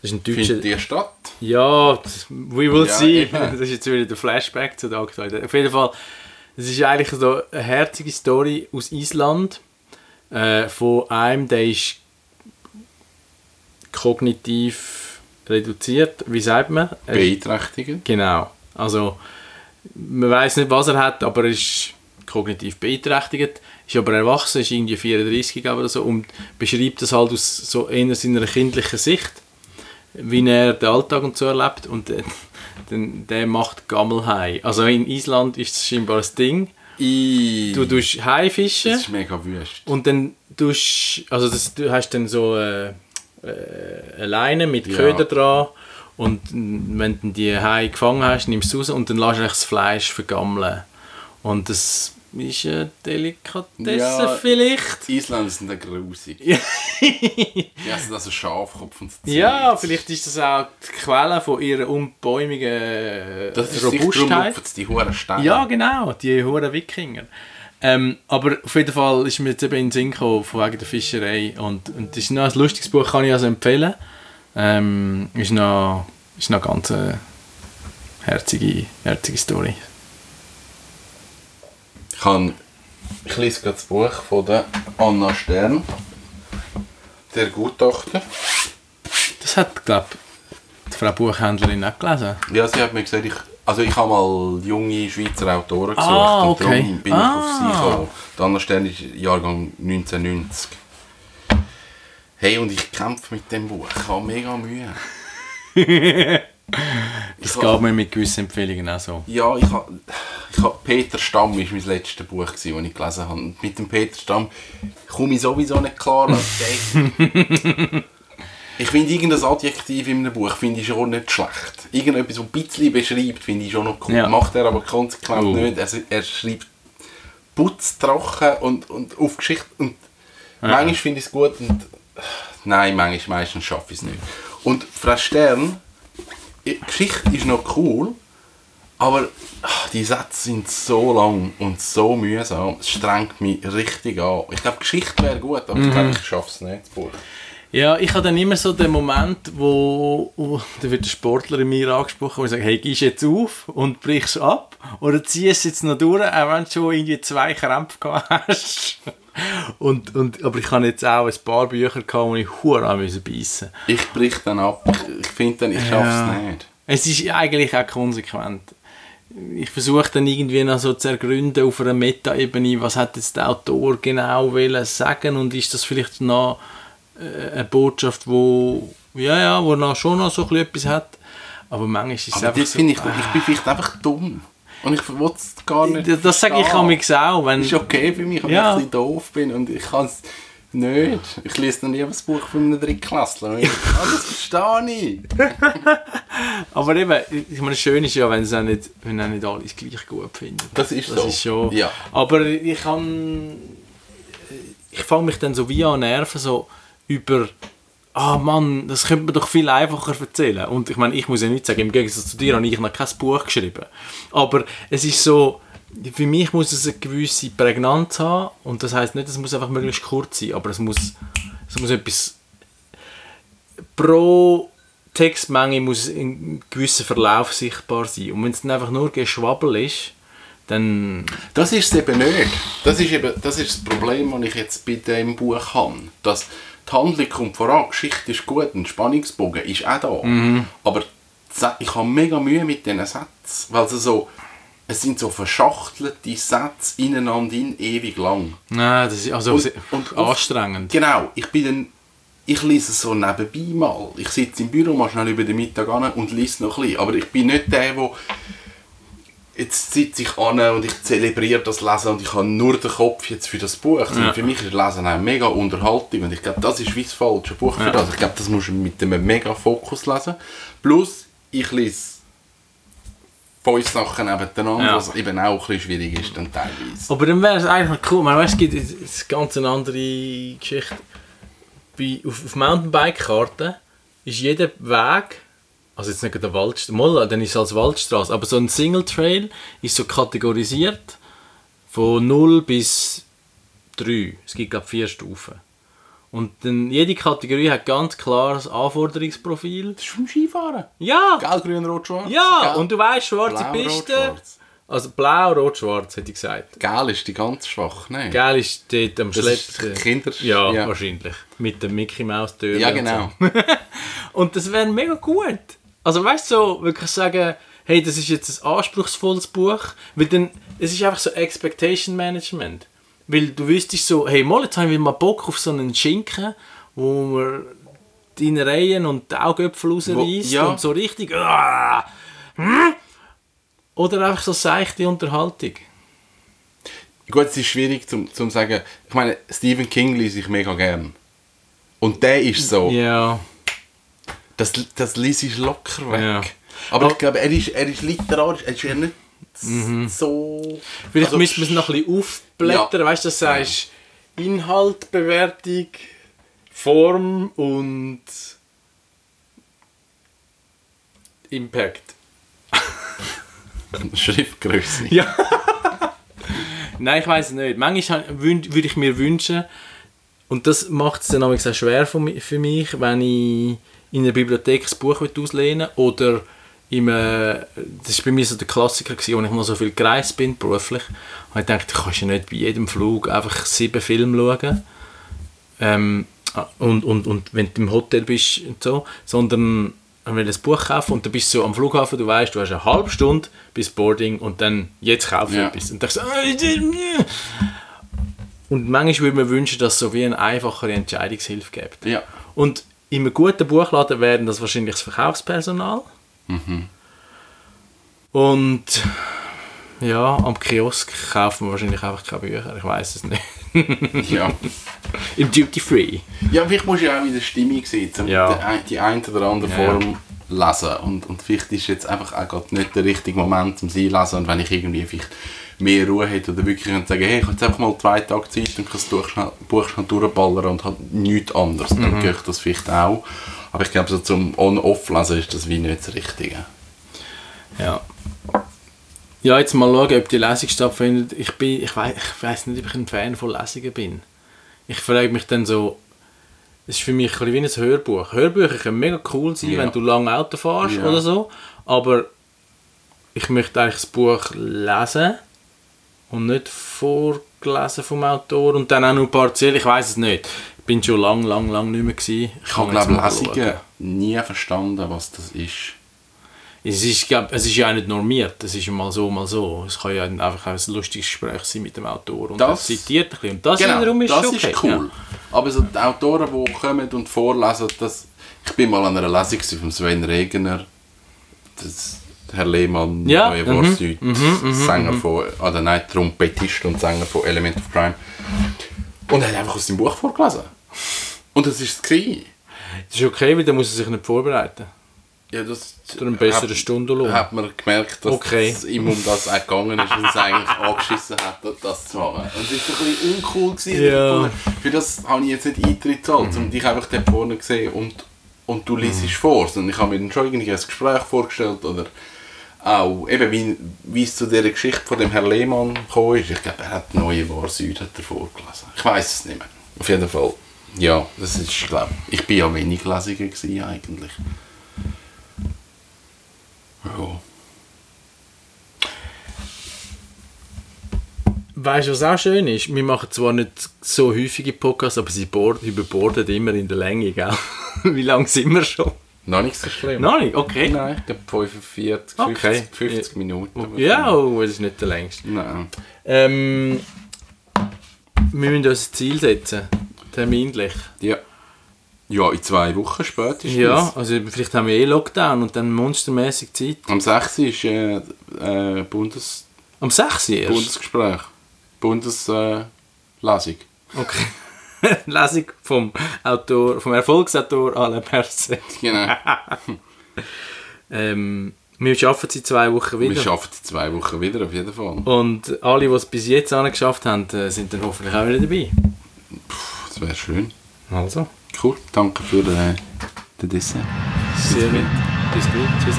[SPEAKER 2] Das ist ein deutscher...
[SPEAKER 3] Findet die statt?
[SPEAKER 2] Ja, das- we will
[SPEAKER 3] Ja,
[SPEAKER 2] see.
[SPEAKER 3] eben.
[SPEAKER 2] Das ist jetzt wieder der Flashback zu der aktuellen. Auf jeden Fall, es ist eigentlich so eine herzige Story aus Island äh, von einem, der ist kognitiv reduziert. Wie sagt man?
[SPEAKER 3] Beeinträchtigend.
[SPEAKER 2] Genau. Also, man weiß nicht, was er hat, aber er ist kognitiv beeinträchtigt, ist aber erwachsen, ist irgendwie 34 oder so und beschreibt das halt aus so eher seiner kindlichen Sicht, wie er den Alltag und so erlebt und äh, dann- der macht Gammelhai. Also in Island ist das scheinbar das Ding.
[SPEAKER 3] I,
[SPEAKER 2] Du tust Hai fischen
[SPEAKER 3] das ist mega wüst.
[SPEAKER 2] und dann tust also das, du hast dann so äh, äh, eine Leine mit
[SPEAKER 3] Ja.
[SPEAKER 2] Köder dran und wenn du die Hai gefangen hast, nimmst du es raus und dann lässt du das Fleisch vergammeln. Und das ist eine Delikatesse
[SPEAKER 3] Ja.
[SPEAKER 2] vielleicht.
[SPEAKER 3] Die Isländer sind dann grusig. Die essen also Schafkopf und so
[SPEAKER 2] Ja, vielleicht ist das auch die Quelle von ihrer unbäumigen äh,
[SPEAKER 3] Das ist
[SPEAKER 2] Robustheit.
[SPEAKER 3] die Huren Steine.
[SPEAKER 2] Ja, genau, die hohen Wikinger. Ähm, aber auf jeden Fall ist mir jetzt eben in den Sinn gekommen, von wegen der Fischerei. Und, und das ist noch ein lustiges Buch, kann ich also empfehlen. Ähm, ist noch, ist noch ganz eine herzige, herzige Story.
[SPEAKER 3] Ich, kann, ich lese gerade das Buch von der Anna Stern, der Gutachter.
[SPEAKER 2] Das hat, glaube die Frau Buchhändlerin auch gelesen.
[SPEAKER 3] Ja, sie hat mir gesagt, ich, also ich habe mal junge Schweizer Autoren gesucht
[SPEAKER 2] Ah,
[SPEAKER 3] und
[SPEAKER 2] okay.
[SPEAKER 3] darum bin ich auf sie
[SPEAKER 2] Ah.
[SPEAKER 3] gekommen. Die Anna Stern ist Jahrgang 1990. Hey, und ich kämpfe mit dem Buch. Ich habe mega Mühe.
[SPEAKER 2] Das
[SPEAKER 3] Ich
[SPEAKER 2] geht mir mit gewissen Empfehlungen auch so.
[SPEAKER 3] Ja, ich habe ich hab Peter Stamm ist mein letztes Buch, das ich gelesen habe. Und mit dem Peter Stamm komme ich sowieso nicht klar. als der- ich finde irgendein Adjektiv in einem Buch finde ich schon nicht schlecht. Irgendetwas, das ein bisschen beschreibt, finde ich schon noch cool.
[SPEAKER 2] Ja.
[SPEAKER 3] Macht er aber konsequent
[SPEAKER 2] Oh.
[SPEAKER 3] nicht. Er, er schreibt putztrocken und, und auf Geschichte. Und manchmal finde ich es gut und nein, manchmal, meistens schaffe ich es nicht. Und Frau Stern, Geschichte ist noch cool, aber ach, die Sätze sind so lang und so mühsam. Es strengt mich richtig an. Ich glaube, Geschichte wäre gut, aber ich glaube, ich schaffe es nicht, das Buch.
[SPEAKER 2] Ja, ich habe dann immer so den Moment, wo, wo da wird der Sportler in mir angesprochen, ich sage, hey, gehst jetzt auf und brichst ab oder ziehst jetzt noch durch, auch wenn du schon irgendwie zwei Krämpfe gehabt hast. Und, und, aber ich habe jetzt auch ein paar Bücher gehabt, wo ich hure an beißen.
[SPEAKER 3] Ich brich dann ab. Ich- finde dann, ich schaffe es nicht.
[SPEAKER 2] Es ist eigentlich auch konsequent. Ich versuche dann irgendwie noch so zu ergründen auf einer Metaebene, was hat jetzt der Autor genau wollen sagen und ist das vielleicht noch eine Botschaft, wo ja ja, wo noch schon noch so ein etwas hat. Aber manchmal ist es
[SPEAKER 3] Aber
[SPEAKER 2] einfach
[SPEAKER 3] das
[SPEAKER 2] so,
[SPEAKER 3] ich, ich bin vielleicht einfach dumm. Und ich will es gar nicht
[SPEAKER 2] das, das sage ich auch, wenn
[SPEAKER 3] ist okay für mich, wenn
[SPEAKER 2] Ja.
[SPEAKER 3] ich ein bisschen doof bin und ich kann es Nicht. Ich lese noch nie das Buch von einem Drittklässler. Ich- Ah, das verstehe ich.
[SPEAKER 2] Aber eben, ich meine, schön ist ja, wenn es auch nicht, wenn auch nicht alles gleich gut finden.
[SPEAKER 3] Das ist
[SPEAKER 2] Das
[SPEAKER 3] so.
[SPEAKER 2] ist schon.
[SPEAKER 3] Ja.
[SPEAKER 2] Aber ich kann. Ich fange mich dann so wie an nerven, so über. Ah Mann, das könnte man doch viel einfacher erzählen. Und ich meine, ich muss ja nicht sagen, im Gegensatz zu dir habe ich noch kein Buch geschrieben. Aber es ist so, für mich muss es eine gewisse Prägnanz haben. Und das heißt nicht, es muss einfach möglichst kurz sein, aber es muss, es muss etwas pro Textmenge muss ein gewisser Verlauf sichtbar sein. Und wenn es dann einfach nur Geschwabbel ist, dann...
[SPEAKER 3] Das ist es eben nicht. Das ist, eben, das ist das Problem, das ich jetzt bei dem Buch habe. Dass die Handlung kommt voran, die Geschichte ist gut, ein Spannungsbogen ist auch da. Aber die Sä- ich habe mega Mühe mit diesen Sätzen, weil sie so, es sind so verschachtelte Sätze ineinander in ewig lang.
[SPEAKER 2] Nein, das ist also
[SPEAKER 3] Und- und oft-
[SPEAKER 2] anstrengend.
[SPEAKER 3] Genau, ich bin dann, ich lese es so nebenbei mal. Ich sitze im Büro mal schnell über den Mittag an und lese noch ein bisschen. Aber ich bin nicht der, der jetzt sitze ich an und ich zelebriere das Lesen und ich habe nur den Kopf jetzt für das Buch. Sondern
[SPEAKER 2] Ja.
[SPEAKER 3] Für mich ist Lesen auch mega Unterhaltung und ich glaube, das ist wie das falsche Buch für
[SPEAKER 2] Ja.
[SPEAKER 3] das. Ich glaube, das musst du mit einem mega Fokus lesen. Plus, ich lese fünf Sachen nebeneinander,
[SPEAKER 2] Ja.
[SPEAKER 3] was eben auch ein bisschen schwierig ist dann teilweise.
[SPEAKER 2] Aber dann wäre es eigentlich cool. Man weiß, es gibt ist ganz eine andere Geschichte. Bei, auf, auf Mountainbike-Karten ist jeder Weg, also jetzt nicht der Waldstraße, mal, dann ist es als Waldstraße, aber so ein Single Trail ist so kategorisiert von 0 bis 3. Es gibt glaube vier Stufen. Und dann, jede Kategorie hat ganz klares Anforderungsprofil.
[SPEAKER 3] Das ist vom Skifahren.
[SPEAKER 2] Ja!
[SPEAKER 3] Gelb, grün, rot, schwarz.
[SPEAKER 2] Ja!
[SPEAKER 3] Gelb,
[SPEAKER 2] Und du weißt, schwarze
[SPEAKER 3] blau, rot,
[SPEAKER 2] Piste.
[SPEAKER 3] schwarz.
[SPEAKER 2] Also blau, rot, schwarz, hätte ich gesagt.
[SPEAKER 3] Gel ist die ganz schwach, ne?
[SPEAKER 2] Gell ist dort am Schleppen.
[SPEAKER 3] Kinder...
[SPEAKER 2] Ja,
[SPEAKER 3] ja.
[SPEAKER 2] wahrscheinlich. Mit dem Mickey Mouse Tür.
[SPEAKER 3] Ja, genau.
[SPEAKER 2] Und das wäre mega gut. Also weißt du, so wirklich sagen, hey, das ist jetzt ein anspruchsvolles Buch. Weil dann, es ist einfach so Expectation Management. Weil du wüsstest so, hey, mal, jetzt habe ich mal Bock auf so einen Schinken, wo man die Innereien und die Augäpfel rausreißt
[SPEAKER 3] ja.
[SPEAKER 2] und so richtig... Hm? Oder einfach so seichte Unterhaltung.
[SPEAKER 3] Gut, es ist schwierig zu zum sagen. Ich meine, Stephen King lese ich mega gern. Und der ist so,
[SPEAKER 2] Ja.
[SPEAKER 3] Das, das lese ich locker weg.
[SPEAKER 2] Ja.
[SPEAKER 3] Aber ich glaube, er ist, er ist literarisch, er ist ja nicht so...
[SPEAKER 2] Vielleicht
[SPEAKER 3] Also,
[SPEAKER 2] müsste man es noch ein bisschen aufblättern, weißt du, das sagst Inhalt, Bewertung, Form und Impact.
[SPEAKER 3] Schriftgröße.
[SPEAKER 2] Ja. Nein, ich weiß es nicht. Manchmal würde ich mir wünschen, und das macht es dann auch schwer für mich, wenn ich in einer Bibliothek ein Buch auslehnen oder im, äh, das war bei mir so der Klassiker, gewesen, als ich noch so viel gereist bin, beruflich, habe ich gedacht, du kannst ja nicht bei jedem Flug einfach sieben Filme schauen. Ähm, und, und, und wenn du im Hotel bist und so, sondern ich will ein Buch kaufen und dann bist du so am Flughafen, du weißt, du hast eine halbe Stunde bis Boarding und dann jetzt kaufe ich
[SPEAKER 3] Ja.
[SPEAKER 2] etwas. Und dann so, «Ah, ich- ich- und manchmal würde man wünschen, dass es so wie eine einfachere Entscheidungshilfe gibt.
[SPEAKER 3] Ja.
[SPEAKER 2] Und in einem guten Buchladen wären das wahrscheinlich das Verkaufspersonal. Und ja, am Kiosk kaufen wir wahrscheinlich einfach keine Bücher, ich weiß es nicht.
[SPEAKER 3] ja.
[SPEAKER 2] Im Duty Free.
[SPEAKER 3] Ja, vielleicht musst du ja auch in der Stimmung sein, um
[SPEAKER 2] Ja.
[SPEAKER 3] die, ein- die eine oder andere
[SPEAKER 2] Ja.
[SPEAKER 3] Form lesen. Und, und vielleicht ist jetzt einfach auch gerade nicht der richtige Moment, um sie zu lesen. Und wenn ich irgendwie vielleicht mehr Ruhe hätte oder wirklich könnte sagen, hey, ich habe jetzt einfach mal zwei Tage Zeit und kann das Buch schnell, Buch schnell durchballern und halt nichts anderes,
[SPEAKER 2] Mhm.
[SPEAKER 3] dann gehe ich das vielleicht auch. Aber ich glaube, so zum On-Off-Lesen ist das wie nicht das Richtige.
[SPEAKER 2] Ja. Ja, jetzt mal schauen, ob die Lesung stattfindet. Ich, bin, ich, weiß, ich weiß nicht, ob ich ein Fan von Lesungen bin. Ich frage mich dann so, es ist für mich ein bisschen wie ein Hörbuch. Hörbücher können mega cool sein,
[SPEAKER 3] Ja.
[SPEAKER 2] wenn du lange Auto fährst
[SPEAKER 3] Ja.
[SPEAKER 2] oder so, aber ich möchte eigentlich das Buch lesen und nicht vorgelesen vom Autor und dann auch nur partiell, ich weiß es nicht. Ich bin schon lang, lang, lang nicht mehr gewesen.
[SPEAKER 3] Ich habe, glaube Lesungen
[SPEAKER 2] schauen.
[SPEAKER 3] nie verstanden, was das ist.
[SPEAKER 2] Es ist, glaub, es ist ja auch nicht normiert, es ist mal so, mal so. Es kann ja einfach ein lustiges Gespräch sein mit dem Autor und
[SPEAKER 3] Das-
[SPEAKER 2] er zitiert ein bisschen. Und das
[SPEAKER 3] Genau,
[SPEAKER 2] wiederum ist
[SPEAKER 3] das
[SPEAKER 2] okay.
[SPEAKER 3] ist cool. Aber so die Autoren, die kommen und vorlesen, das, ich bin mal an einer Lesung von Sven Regener, das, Herr Lehmann,
[SPEAKER 2] Ja,
[SPEAKER 3] Neue
[SPEAKER 2] mhm,
[SPEAKER 3] Vorsüd, Sänger von, oder nein, Trompetist und Sänger von Element of Crime. Und er hat einfach aus dem Buch vorgelesen. Und das war es. gewesen.
[SPEAKER 2] Das ist okay, weil dann muss er sich nicht vorbereiten.
[SPEAKER 3] Ja, das
[SPEAKER 2] Zu einem besseren
[SPEAKER 3] hat-
[SPEAKER 2] Stundenlohn.
[SPEAKER 3] Hat man gemerkt, dass
[SPEAKER 2] Okay.
[SPEAKER 3] es ihm um das auch gegangen ist und es eigentlich angeschissen hat, das zu machen. Und es war ein bisschen uncool. Gewesen.
[SPEAKER 2] Ja.
[SPEAKER 3] Für das habe ich jetzt nicht Eintritt gezahlt, um dich einfach dort vorne gesehen und, und du liest vor. Und ich habe mir dann schon irgendwie ein Gespräch vorgestellt oder auch eben wie, wie es zu dieser Geschichte von dem Herrn Lehmann gekommen ist. Ich glaube, er hat «Neue Wahr Süd» hat er vorgelesen. Ich weiß es nicht mehr. Auf jeden Fall. Ja, das ist, glaube ich, bin ja wenig Lesungen gewesen eigentlich. Ja.
[SPEAKER 2] Weißt du, was auch schön ist? Wir machen zwar nicht so häufige Podcasts, aber sie board- überborden immer in der Länge, gell? Wie lange sind wir schon?
[SPEAKER 3] Noch nicht so schlimm.
[SPEAKER 2] Nein, okay.
[SPEAKER 3] Nein, ich glaube 45, 50,
[SPEAKER 2] Okay.
[SPEAKER 3] 50 Minuten.
[SPEAKER 2] Ja, oh, es ist nicht der längste.
[SPEAKER 3] Nein.
[SPEAKER 2] Ähm, wir müssen uns ein Ziel setzen, terminlich.
[SPEAKER 3] Ja. Ja, in zwei Wochen spätestens.
[SPEAKER 2] Ja, also vielleicht haben wir eh Lockdown und dann monstermäßig Zeit.
[SPEAKER 3] Am 6. ist äh, äh, Bundes
[SPEAKER 2] Am 6. erst?
[SPEAKER 3] Bundesgespräch. Bundeslesung. Äh.
[SPEAKER 2] Okay. Lesung vom Autor, vom Erfolgsautor Alain Berset.
[SPEAKER 3] genau.
[SPEAKER 2] Ähm, wir es in zwei Wochen
[SPEAKER 3] Wir
[SPEAKER 2] wieder.
[SPEAKER 3] schaffen es in zwei Wochen wieder, auf jeden Fall.
[SPEAKER 2] Und alle, die es bis jetzt angeschafft haben, äh, sind dann hoffentlich auch wieder dabei.
[SPEAKER 3] Das wäre schön.
[SPEAKER 2] Also,
[SPEAKER 3] Cool. Danke für äh, den Dessert.
[SPEAKER 2] sehr gut. Bis gut. Tschüss.